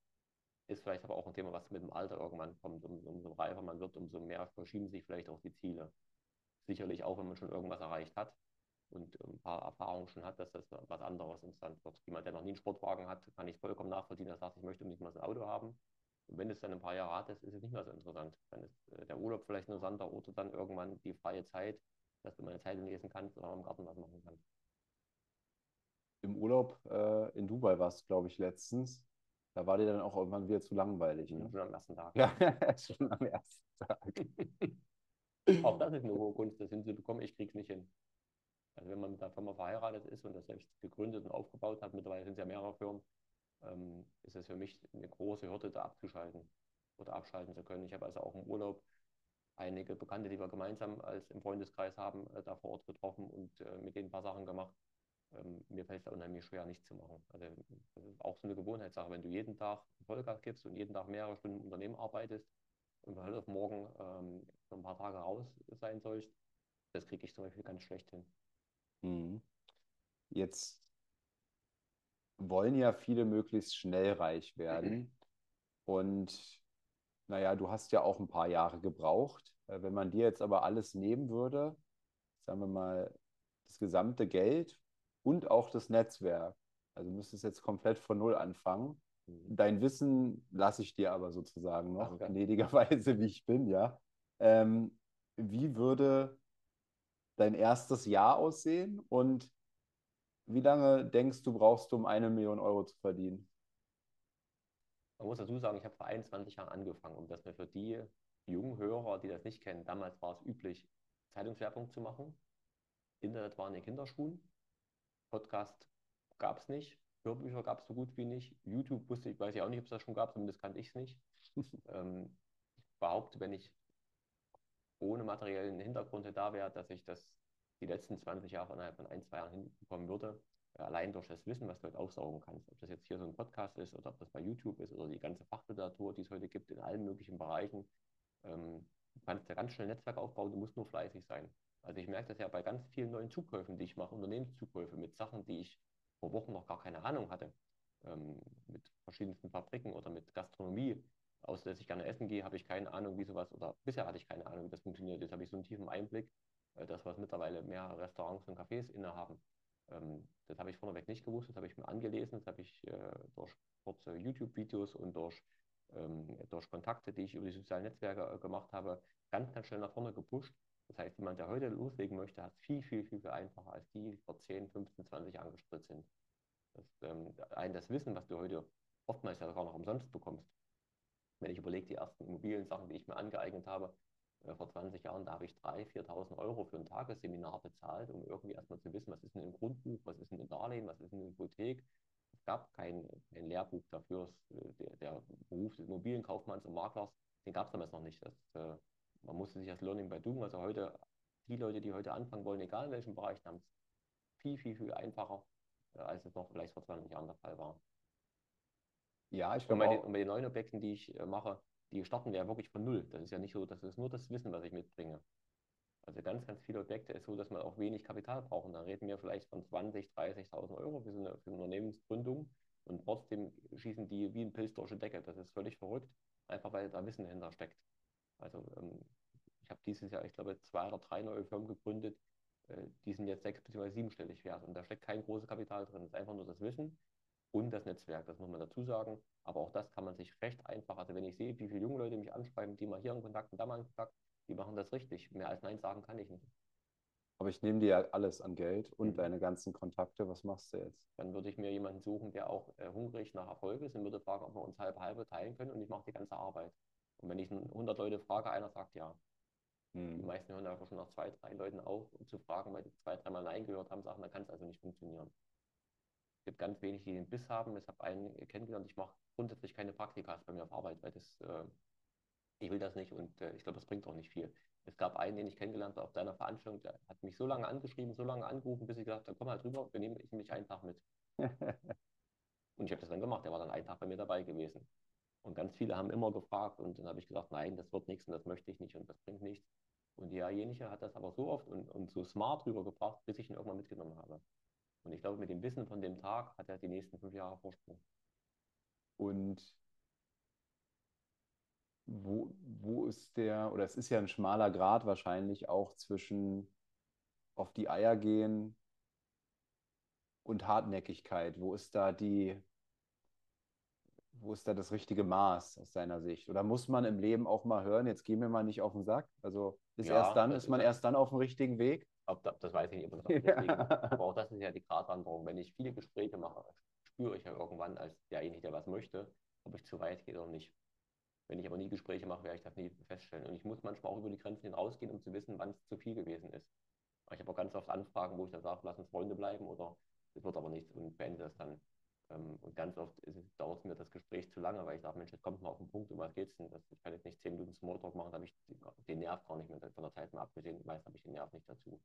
B: Ist vielleicht aber auch ein Thema, was mit dem Alter irgendwann kommt. Um, umso reifer man wird, umso mehr verschieben sich vielleicht auch die Ziele. Sicherlich auch, wenn man schon irgendwas erreicht hat und ein paar Erfahrungen schon hat, dass das was anderes interessant wird. Jemand, der noch nie einen Sportwagen hat, kann ich vollkommen nachvollziehen, der sagt, ich möchte nicht mal ein Auto haben. Und wenn es dann ein paar Jahre hat, ist es nicht mehr so interessant. Dann ist äh, der Urlaub vielleicht interessanter oder dann irgendwann die freie Zeit, dass du mal eine Zeitung lesen kannst oder im Garten was machen kannst.
A: Im Urlaub äh, in Dubai warst glaube ich, letztens. Da war dir dann auch irgendwann wieder zu langweilig.
B: Ne? Schon am ersten Tag.
A: Ja, schon am ersten Tag.
B: auch das ist eine hohe Kunst, das hinzubekommen. Ich krieg's nicht hin. Also wenn man mit der Firma verheiratet ist und das selbst gegründet und aufgebaut hat, mittlerweile sind es ja mehrere Firmen, ähm, ist es für mich eine große Hürde, da abzuschalten oder abschalten zu können. Ich habe also auch im Urlaub einige Bekannte, die wir gemeinsam als im Freundeskreis haben, äh, da vor Ort getroffen und äh, mit denen ein paar Sachen gemacht. Ähm, mir fällt es unheimlich schwer, nichts zu machen. Also das ist auch so eine Gewohnheitssache. Wenn du jeden Tag Vollgas gibst und jeden Tag mehrere Stunden im Unternehmen arbeitest und von heute auf morgen ähm, für ein paar Tage raus sein sollst, das kriege ich zum Beispiel ganz schlecht hin.
A: Mhm. Jetzt wollen ja viele möglichst schnell reich werden. Und naja, du hast ja auch ein paar Jahre gebraucht. Äh, wenn man dir jetzt aber alles nehmen würde, sagen wir mal, das gesamte Geld und auch das Netzwerk, also du müsstest jetzt komplett von Null anfangen. Mhm. Dein Wissen lasse ich dir aber sozusagen noch, Danke. gnädigerweise, wie ich bin, ja. Ähm, wie würde dein erstes Jahr aussehen und wie lange denkst du, brauchst du, um eine Million Euro zu verdienen?
B: Man muss dazu sagen, ich habe vor 21 Jahren angefangen, um das mir für die jungen Hörer, die das nicht kennen, damals war es üblich, Zeitungswerbung zu machen. Internet war in den Kinderschuhen. Podcast gab es nicht. Hörbücher gab es so gut wie nicht. YouTube wusste ich, weiß ich auch nicht, ob es das schon gab, zumindest kannte ich es nicht. ähm, ich behaupte, wenn ich ohne materiellen Hintergrund da wäre, dass ich das die letzten 20 Jahre innerhalb von ein, zwei Jahren hinbekommen würde, allein durch das Wissen, was du heute aufsaugen kannst. Ob das jetzt hier so ein Podcast ist oder ob das bei YouTube ist oder die ganze Fachliteratur, die es heute gibt in allen möglichen Bereichen. Ähm, du kannst ja ganz schnell ein Netzwerk aufbauen, du musst nur fleißig sein. Also ich merke das ja bei ganz vielen neuen Zukäufen, die ich mache, Unternehmenszukäufe mit Sachen, die ich vor Wochen noch gar keine Ahnung hatte, ähm, mit verschiedensten Fabriken oder mit Gastronomie, außer dass ich gerne essen gehe, habe ich keine Ahnung, wie sowas, oder bisher hatte ich keine Ahnung, wie das funktioniert. Jetzt habe ich so einen tiefen Einblick, äh, dass wir mittlerweile mehrere Restaurants und Cafés innehaben. Ähm, das habe ich vorneweg nicht gewusst, das habe ich mir angelesen, das habe ich äh, durch kurze YouTube-Videos und durch, ähm, durch Kontakte, die ich über die sozialen Netzwerke äh, gemacht habe, ganz, ganz schnell nach vorne gepusht. Das heißt, jemand, der heute loslegen möchte, hat es viel, viel, viel, viel einfacher als die, die vor 10, 15, 20 Jahren gespritzt sind. Das, ähm, das Wissen, was du heute oftmals ja sogar noch umsonst bekommst, wenn ich überlege, die ersten Immobilien-Sachen, die ich mir angeeignet habe, äh, vor 20 Jahren, da habe ich 3.000, 4.000 Euro für ein Tagesseminar bezahlt, um irgendwie erstmal zu wissen, was ist denn ein Grundbuch, was ist denn ein Darlehen, was ist eine Hypothek. Es gab kein, kein Lehrbuch dafür. Äh, der, der, Beruf des Immobilienkaufmanns und Maklers, den gab es damals noch nicht. Das, äh, man musste sich das Learning by Doing, also heute, die Leute, die heute anfangen wollen, egal in welchem Bereich, haben es viel, viel, viel einfacher, äh, als es noch vielleicht vor 20 Jahren der Fall war. Ja, ich glaube. Und, und bei den neuen Objekten, die ich äh, mache, die starten ja wirklich von Null. Das ist ja nicht so, das ist nur das Wissen, was ich mitbringe. Also ganz, ganz viele Objekte ist so, dass man auch wenig Kapital braucht. Und da reden wir vielleicht von 20.000, 30.000 Euro für so, eine, für eine Unternehmensgründung. Und trotzdem schießen die wie ein Pilz durch die Decke. Das ist völlig verrückt, einfach weil da Wissen dahinter steckt. Also ähm, ich habe dieses Jahr, ich glaube, zwei oder drei neue Firmen gegründet. Äh, die sind jetzt sechs bzw. siebenstellig wert. Und da steckt kein großes Kapital drin. Es ist einfach nur das Wissen und das Netzwerk, das muss man dazu sagen. Aber auch das kann man sich recht einfach, also wenn ich sehe, wie viele junge Leute mich anschreiben, die mal hier in Kontakt und da mal in Kontakt, die machen das richtig. Mehr als Nein sagen kann ich nicht.
A: Aber ich nehme dir ja alles an Geld und mhm. deine ganzen Kontakte. Was machst du jetzt?
B: Dann würde ich mir jemanden suchen, der auch äh, hungrig nach Erfolg ist und würde fragen, ob wir uns halb halbe teilen können und ich mache die ganze Arbeit. Und wenn ich 100 Leute frage, einer sagt ja. Mhm. Die meisten hören einfach schon nach zwei, drei Leuten auf, um zu fragen, weil die zwei, dreimal Nein gehört haben, sagen, dann kann es also nicht funktionieren. Es gibt ganz wenig, die den Biss haben. Ich habe einen kennengelernt, ich mache grundsätzlich keine Praktikas bei mir auf Arbeit, weil das, äh, ich will das nicht und äh, ich glaube, das bringt auch nicht viel. Es gab einen, den ich kennengelernt habe auf deiner Veranstaltung, der hat mich so lange angeschrieben, so lange angerufen, bis ich gesagt habe, komm halt rüber, wir nehmen ich mich einen Tag mit. und ich habe das dann gemacht, der war dann einen Tag bei mir dabei gewesen. Und ganz viele haben immer gefragt und dann habe ich gesagt, nein, das wird nichts und das möchte ich nicht und das bringt nichts. Und derjenige hat das aber so oft und, und so smart rübergebracht, bis ich ihn irgendwann mitgenommen habe. Und ich glaube, mit dem Wissen von dem Tag hat er die nächsten fünf Jahre Vorsprung.
A: Und wo, wo ist der, oder es ist ja ein schmaler Grad wahrscheinlich auch zwischen auf die Eier gehen und Hartnäckigkeit. Wo ist da die, wo ist da das richtige Maß aus deiner Sicht? Oder muss man im Leben auch mal hören, jetzt gehen wir mal nicht auf den Sack? Also ist ja, erst dann, ist man erst dann auf dem richtigen Weg?
B: Ob, das weiß ich nicht, das ja. Aber auch das ist ja die Gratwanderung. Wenn ich viele Gespräche mache, spüre ich ja irgendwann als derjenige, der was möchte, ob ich zu weit gehe oder nicht. Wenn ich aber nie Gespräche mache, werde ich das nie feststellen. Und ich muss manchmal auch über die Grenzen hinausgehen, um zu wissen, wann es zu viel gewesen ist. Ich habe auch ganz oft Anfragen, wo ich dann sage, lass uns Freunde bleiben oder es wird aber nichts und beende das dann. Ähm, und ganz oft es, dauert mir das Gespräch zu lange, weil ich sage, Mensch, jetzt kommt mal auf den Punkt, um was geht's denn? Das, ich kann jetzt nicht zehn Minuten Smalltalk machen, da habe ich den Nerv gar nicht mehr von der Zeit mehr abgesehen. Meist habe ich den Nerv nicht dazu.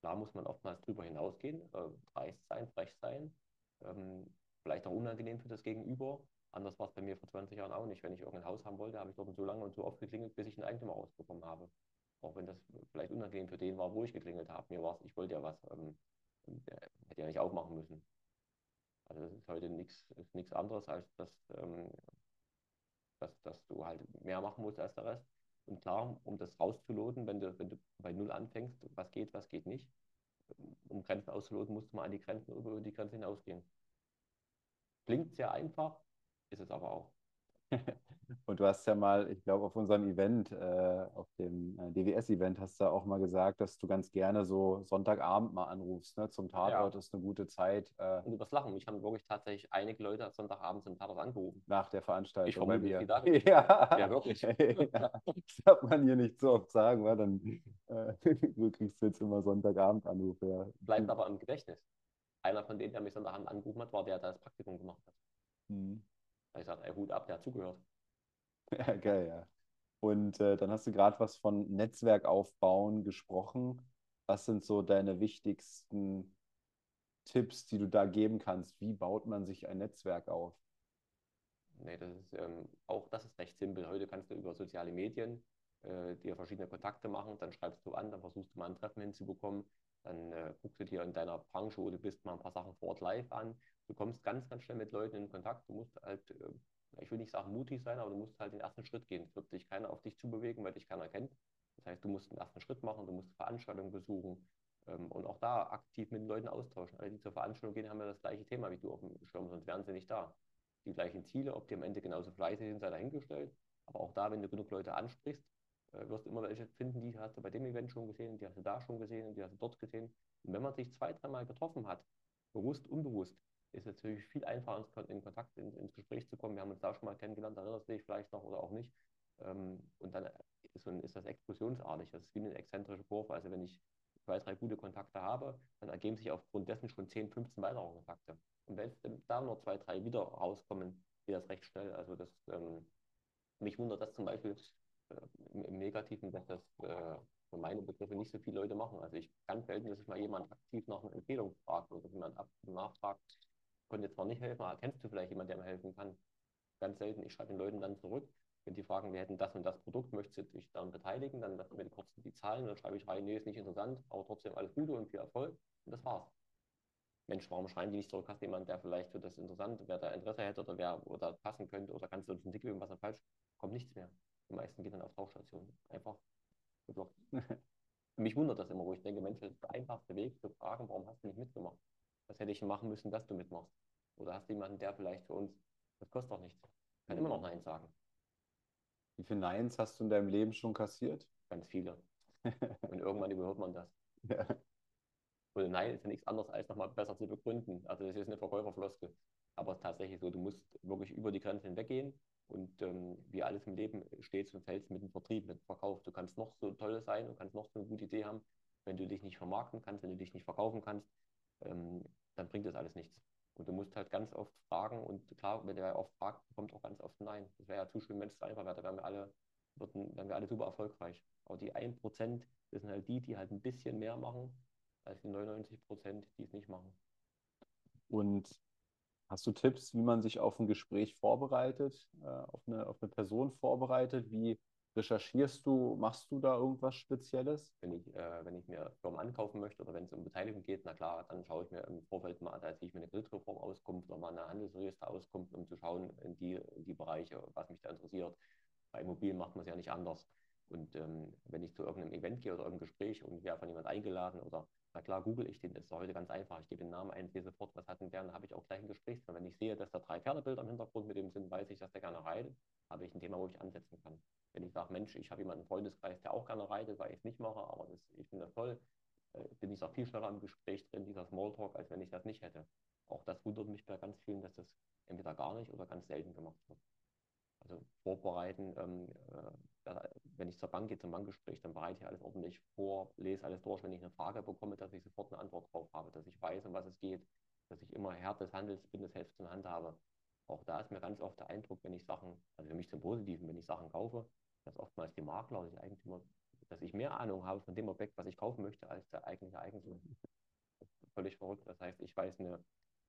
B: Klar muss man oftmals drüber hinausgehen, äh, dreist sein, frech sein, ähm, vielleicht auch unangenehm für das Gegenüber. Anders war es bei mir vor 20 Jahren auch nicht. Wenn ich irgendein Haus haben wollte, habe ich dort so lange und so oft geklingelt, bis ich einen Eigentümer rausbekommen habe. Auch wenn das vielleicht unangenehm für den war, wo ich geklingelt habe. Mir war es, ich wollte ja was. Ähm, hätte ja nicht aufmachen müssen. Also das ist heute nichts anderes, als dass, ähm, dass, dass du halt mehr machen musst als der Rest. Und klar, um das rauszuloten, wenn du, wenn du bei Null anfängst, was geht, was geht nicht, um Grenzen auszuloten, musst du mal an die Grenzen über die Grenze hinausgehen. Klingt sehr einfach, ist es aber auch.
A: Und du hast ja mal, ich glaube, auf unserem Event, äh, auf dem äh, DWS-Event, hast du auch mal gesagt, dass du ganz gerne so Sonntagabend mal anrufst. Ne? Zum Tatort ja. ist eine gute Zeit.
B: Äh, Und übers Lachen. Mich haben wirklich tatsächlich einige Leute Sonntagabend zum Tatort angerufen.
A: Nach der Veranstaltung.
B: Ich vermute, bei
A: mir.
B: Ja. ja, wirklich. ja,
A: das darf man hier nicht so oft sagen, weil dann äh, du kriegst jetzt immer Sonntagabend Anrufe. Ja.
B: Bleibt aber im Gedächtnis. Einer von denen, der mich Sonntagabend angerufen hat, war der, der das Praktikum gemacht hat. Mhm. Da ich gesagt, ey, Hut ab, der hat zugehört.
A: Ja, geil, ja. Und äh, dann hast du gerade was von Netzwerk aufbauen gesprochen. Was sind so deine wichtigsten Tipps, die du da geben kannst? Wie baut man sich ein Netzwerk auf?
B: Nee, das ist ähm, auch das ist recht simpel. Heute kannst du über soziale Medien äh, dir verschiedene Kontakte machen, dann schreibst du an, dann versuchst du mal ein Treffen hinzubekommen, dann äh, guckst du dir in deiner Branche, wo du bist, mal ein paar Sachen vor Ort live an. Du kommst ganz, ganz schnell mit Leuten in Kontakt. Du musst halt äh, ich will nicht sagen mutig sein, aber du musst halt den ersten Schritt gehen. Es wird sich keiner auf dich zubewegen, weil dich keiner kennt. Das heißt, du musst den ersten Schritt machen, du musst Veranstaltungen besuchen ähm, und auch da aktiv mit den Leuten austauschen. Alle, die zur Veranstaltung gehen, haben ja das gleiche Thema wie du auf dem Schirm, sonst wären sie nicht da. Die gleichen Ziele, ob die am Ende genauso fleißig sind, sei dahingestellt. Aber auch da, wenn du genug Leute ansprichst, äh, wirst du immer welche finden, die hast du bei dem Event schon gesehen, die hast du da schon gesehen die hast du dort gesehen. Und wenn man sich zwei, dreimal getroffen hat, bewusst, unbewusst, ist natürlich viel einfacher, in Kontakt, in, ins Gespräch zu kommen. Wir haben uns da schon mal kennengelernt, erinnerst du dich vielleicht noch oder auch nicht. Ähm, und dann ist, ist, das explosionsartig. Das ist wie eine exzentrische Kurve. Also wenn ich zwei, drei gute Kontakte habe, dann ergeben sich aufgrund dessen schon 10, 15 weitere Kontakte. Und wenn da noch zwei, drei wieder rauskommen, geht das recht schnell. Also das ähm, mich wundert das zum Beispiel äh, im, im, Negativen, dass das äh, für meine Begriffe nicht so viele Leute machen. Also ich ganz selten, dass sich mal jemand aktiv nach einer Empfehlung fragt oder jemand nachfragt, konnte jetzt zwar nicht helfen, aber kennst du vielleicht jemanden, der mir helfen kann? Ganz selten. Ich schreibe den Leuten dann zurück, wenn die fragen, wir hätten das und das Produkt, möchtest du dich daran beteiligen? Dann lassen wir kurz die Zahlen und dann schreibe ich rein, nee, ist nicht interessant, aber trotzdem alles Gute und viel Erfolg. Und das war's. Mensch, warum schreiben die nicht zurück? Hast du jemanden, der vielleicht für das interessant, wer da Interesse hätte oder wer oder passen könnte oder kannst du uns entwickeln, was dann falsch? Kommt nichts mehr. Die meisten gehen dann auf Tauchstationen. Einfach geblockt. Mich wundert das immer, wo ich denke, Mensch, das ist der einfachste Weg zu fragen, warum hast du nicht mitgemacht? Was hätte ich machen müssen, dass du mitmachst? Oder hast du jemanden, der vielleicht für uns, das kostet doch nichts, kann immer noch Nein sagen.
A: Wie viele Neins hast du in deinem Leben schon kassiert?
B: Ganz viele. Und irgendwann überhört man das. Ja. Und Nein ist ja nichts anderes, als nochmal besser zu begründen. Also das ist eine Verkäuferfloskel. Aber es ist tatsächlich so, du musst wirklich über die Grenzen hinweggehen. Und ähm, wie alles im Leben steht und fällt mit dem Vertrieb, mit dem Verkauf. Du kannst noch so toll sein und kannst noch so eine gute Idee haben. Wenn du dich nicht vermarkten kannst, wenn du dich nicht verkaufen kannst, ähm, dann bringt das alles nichts. Und du musst halt ganz oft fragen und klar, wenn der oft fragt, kommt auch ganz oft Nein. Das wäre ja zu schön, wenn es einfach wäre, da wären wir alle, würden, wären wir alle super erfolgreich. Aber die 1%, das sind halt die, die halt ein bisschen mehr machen, als die 99%, die es nicht machen.
A: Und hast du Tipps, wie man sich auf ein Gespräch vorbereitet, äh, auf, eine, auf eine Person vorbereitet? Wie Recherchierst du, machst du da irgendwas Spezielles?
B: Wenn ich, äh, wenn ich mir Firmen ankaufen möchte oder wenn es um Beteiligung geht, na klar, dann schaue ich mir im Vorfeld mal, da ziehe ich mir eine Kreditreform-Auskunft oder mal eine Handelsregister-Auskunft, um zu schauen in die, in die Bereiche, was mich da interessiert. Bei Immobilien macht man es ja nicht anders. Und ähm, wenn ich zu irgendeinem Event gehe oder irgendeinem Gespräch und wäre von jemand eingeladen oder, na klar, google ich den, das ist heute ganz einfach. Ich gebe den Namen ein, sehe sofort, was hat denn der, dann habe ich auch gleich ein Gespräch. Wenn ich sehe, dass da drei Pferdebilder im Hintergrund mit dem sind, weiß ich, dass der gerne reitet, habe ich ein Thema, wo ich ansetzen kann. Wenn ich sage, Mensch, ich habe jemanden im Freundeskreis, der auch gerne reitet, weil ich es nicht mache, aber das, ich finde das toll, äh, bin ich auch viel schneller im Gespräch drin, dieser Smalltalk, als wenn ich das nicht hätte. Auch das wundert mich bei ganz vielen, dass das entweder gar nicht oder ganz selten gemacht wird. Also vorbereiten, ähm, äh, wenn ich zur Bank gehe, zum Bankgespräch, dann bereite ich alles ordentlich vor, lese alles durch. Wenn ich eine Frage bekomme, dass ich sofort eine Antwort drauf habe, dass ich weiß, um was es geht, dass ich immer Herr des Handels bin, das Heft in Hand habe. Auch da ist mir ganz oft der Eindruck, wenn ich Sachen, also für mich zum Positiven, wenn ich Sachen kaufe, oftmals die Makler die Eigentümer, dass ich mehr Ahnung habe von dem Objekt, was ich kaufen möchte, als der eigentliche Eigentümer. Völlig verrückt. Das heißt, ich weiß eine,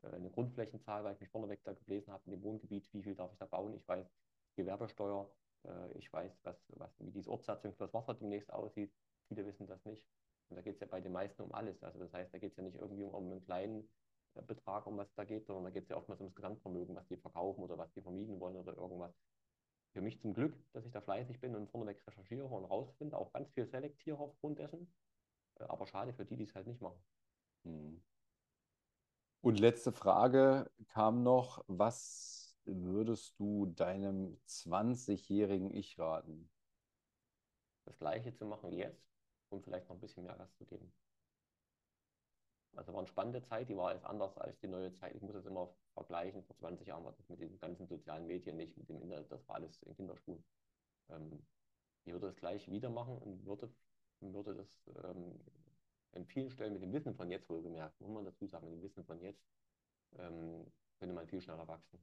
B: äh, eine Grundflächenzahl, weil ich mich vorneweg da gelesen habe, in dem Wohngebiet, wie viel darf ich da bauen. Ich weiß Gewerbesteuer, äh, ich weiß, was, was, wie diese Ortssatzung für das Wasser demnächst aussieht. Viele wissen das nicht. Und da geht es ja bei den meisten um alles. Also das heißt, da geht es ja nicht irgendwie um, einen kleinen äh, Betrag, um was da geht, sondern da geht es ja oftmals ums Gesamtvermögen, was die verkaufen oder was die vermieten wollen oder irgendwas. Für mich zum Glück, dass ich da fleißig bin und vorneweg recherchiere und rausfinde, auch ganz viel selektiere aufgrund dessen. Äh, aber schade für die, die es halt nicht machen. Hm.
A: Und letzte Frage kam noch, was würdest du deinem 20-jährigen Ich raten?
B: Das gleiche zu machen wie jetzt und vielleicht noch ein bisschen mehr Gas zu geben. Also war eine spannende Zeit, die war jetzt anders als die neue Zeit. Ich muss es immer vergleichen. Vor 20 Jahren war das mit den ganzen sozialen Medien nicht, mit dem Internet, das war alles in Kinderschuhen. Ähm, ich würde das gleich wieder machen und würde, würde das ähm, in vielen Stellen mit dem Wissen von jetzt wohlgemerkt, muss man dazu sagen, mit dem Wissen von jetzt, ähm, könnte man viel schneller wachsen.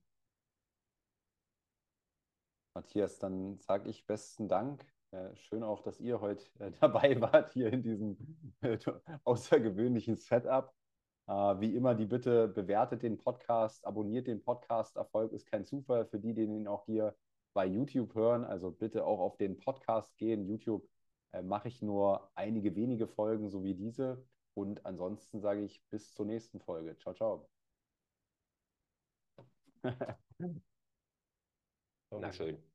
A: Matthias, dann sage ich besten Dank. Äh, schön auch, dass ihr heute äh, dabei wart hier in diesem äh, außergewöhnlichen Setup. wie immer die Bitte, bewertet den Podcast, abonniert den Podcast. Erfolg ist kein Zufall für die, die ihn auch hier bei YouTube hören. Also bitte auch auf den Podcast gehen. YouTube mache ich nur einige wenige Folgen, so wie diese. Und ansonsten sage ich bis zur nächsten Folge. Ciao, ciao.
B: Na schön.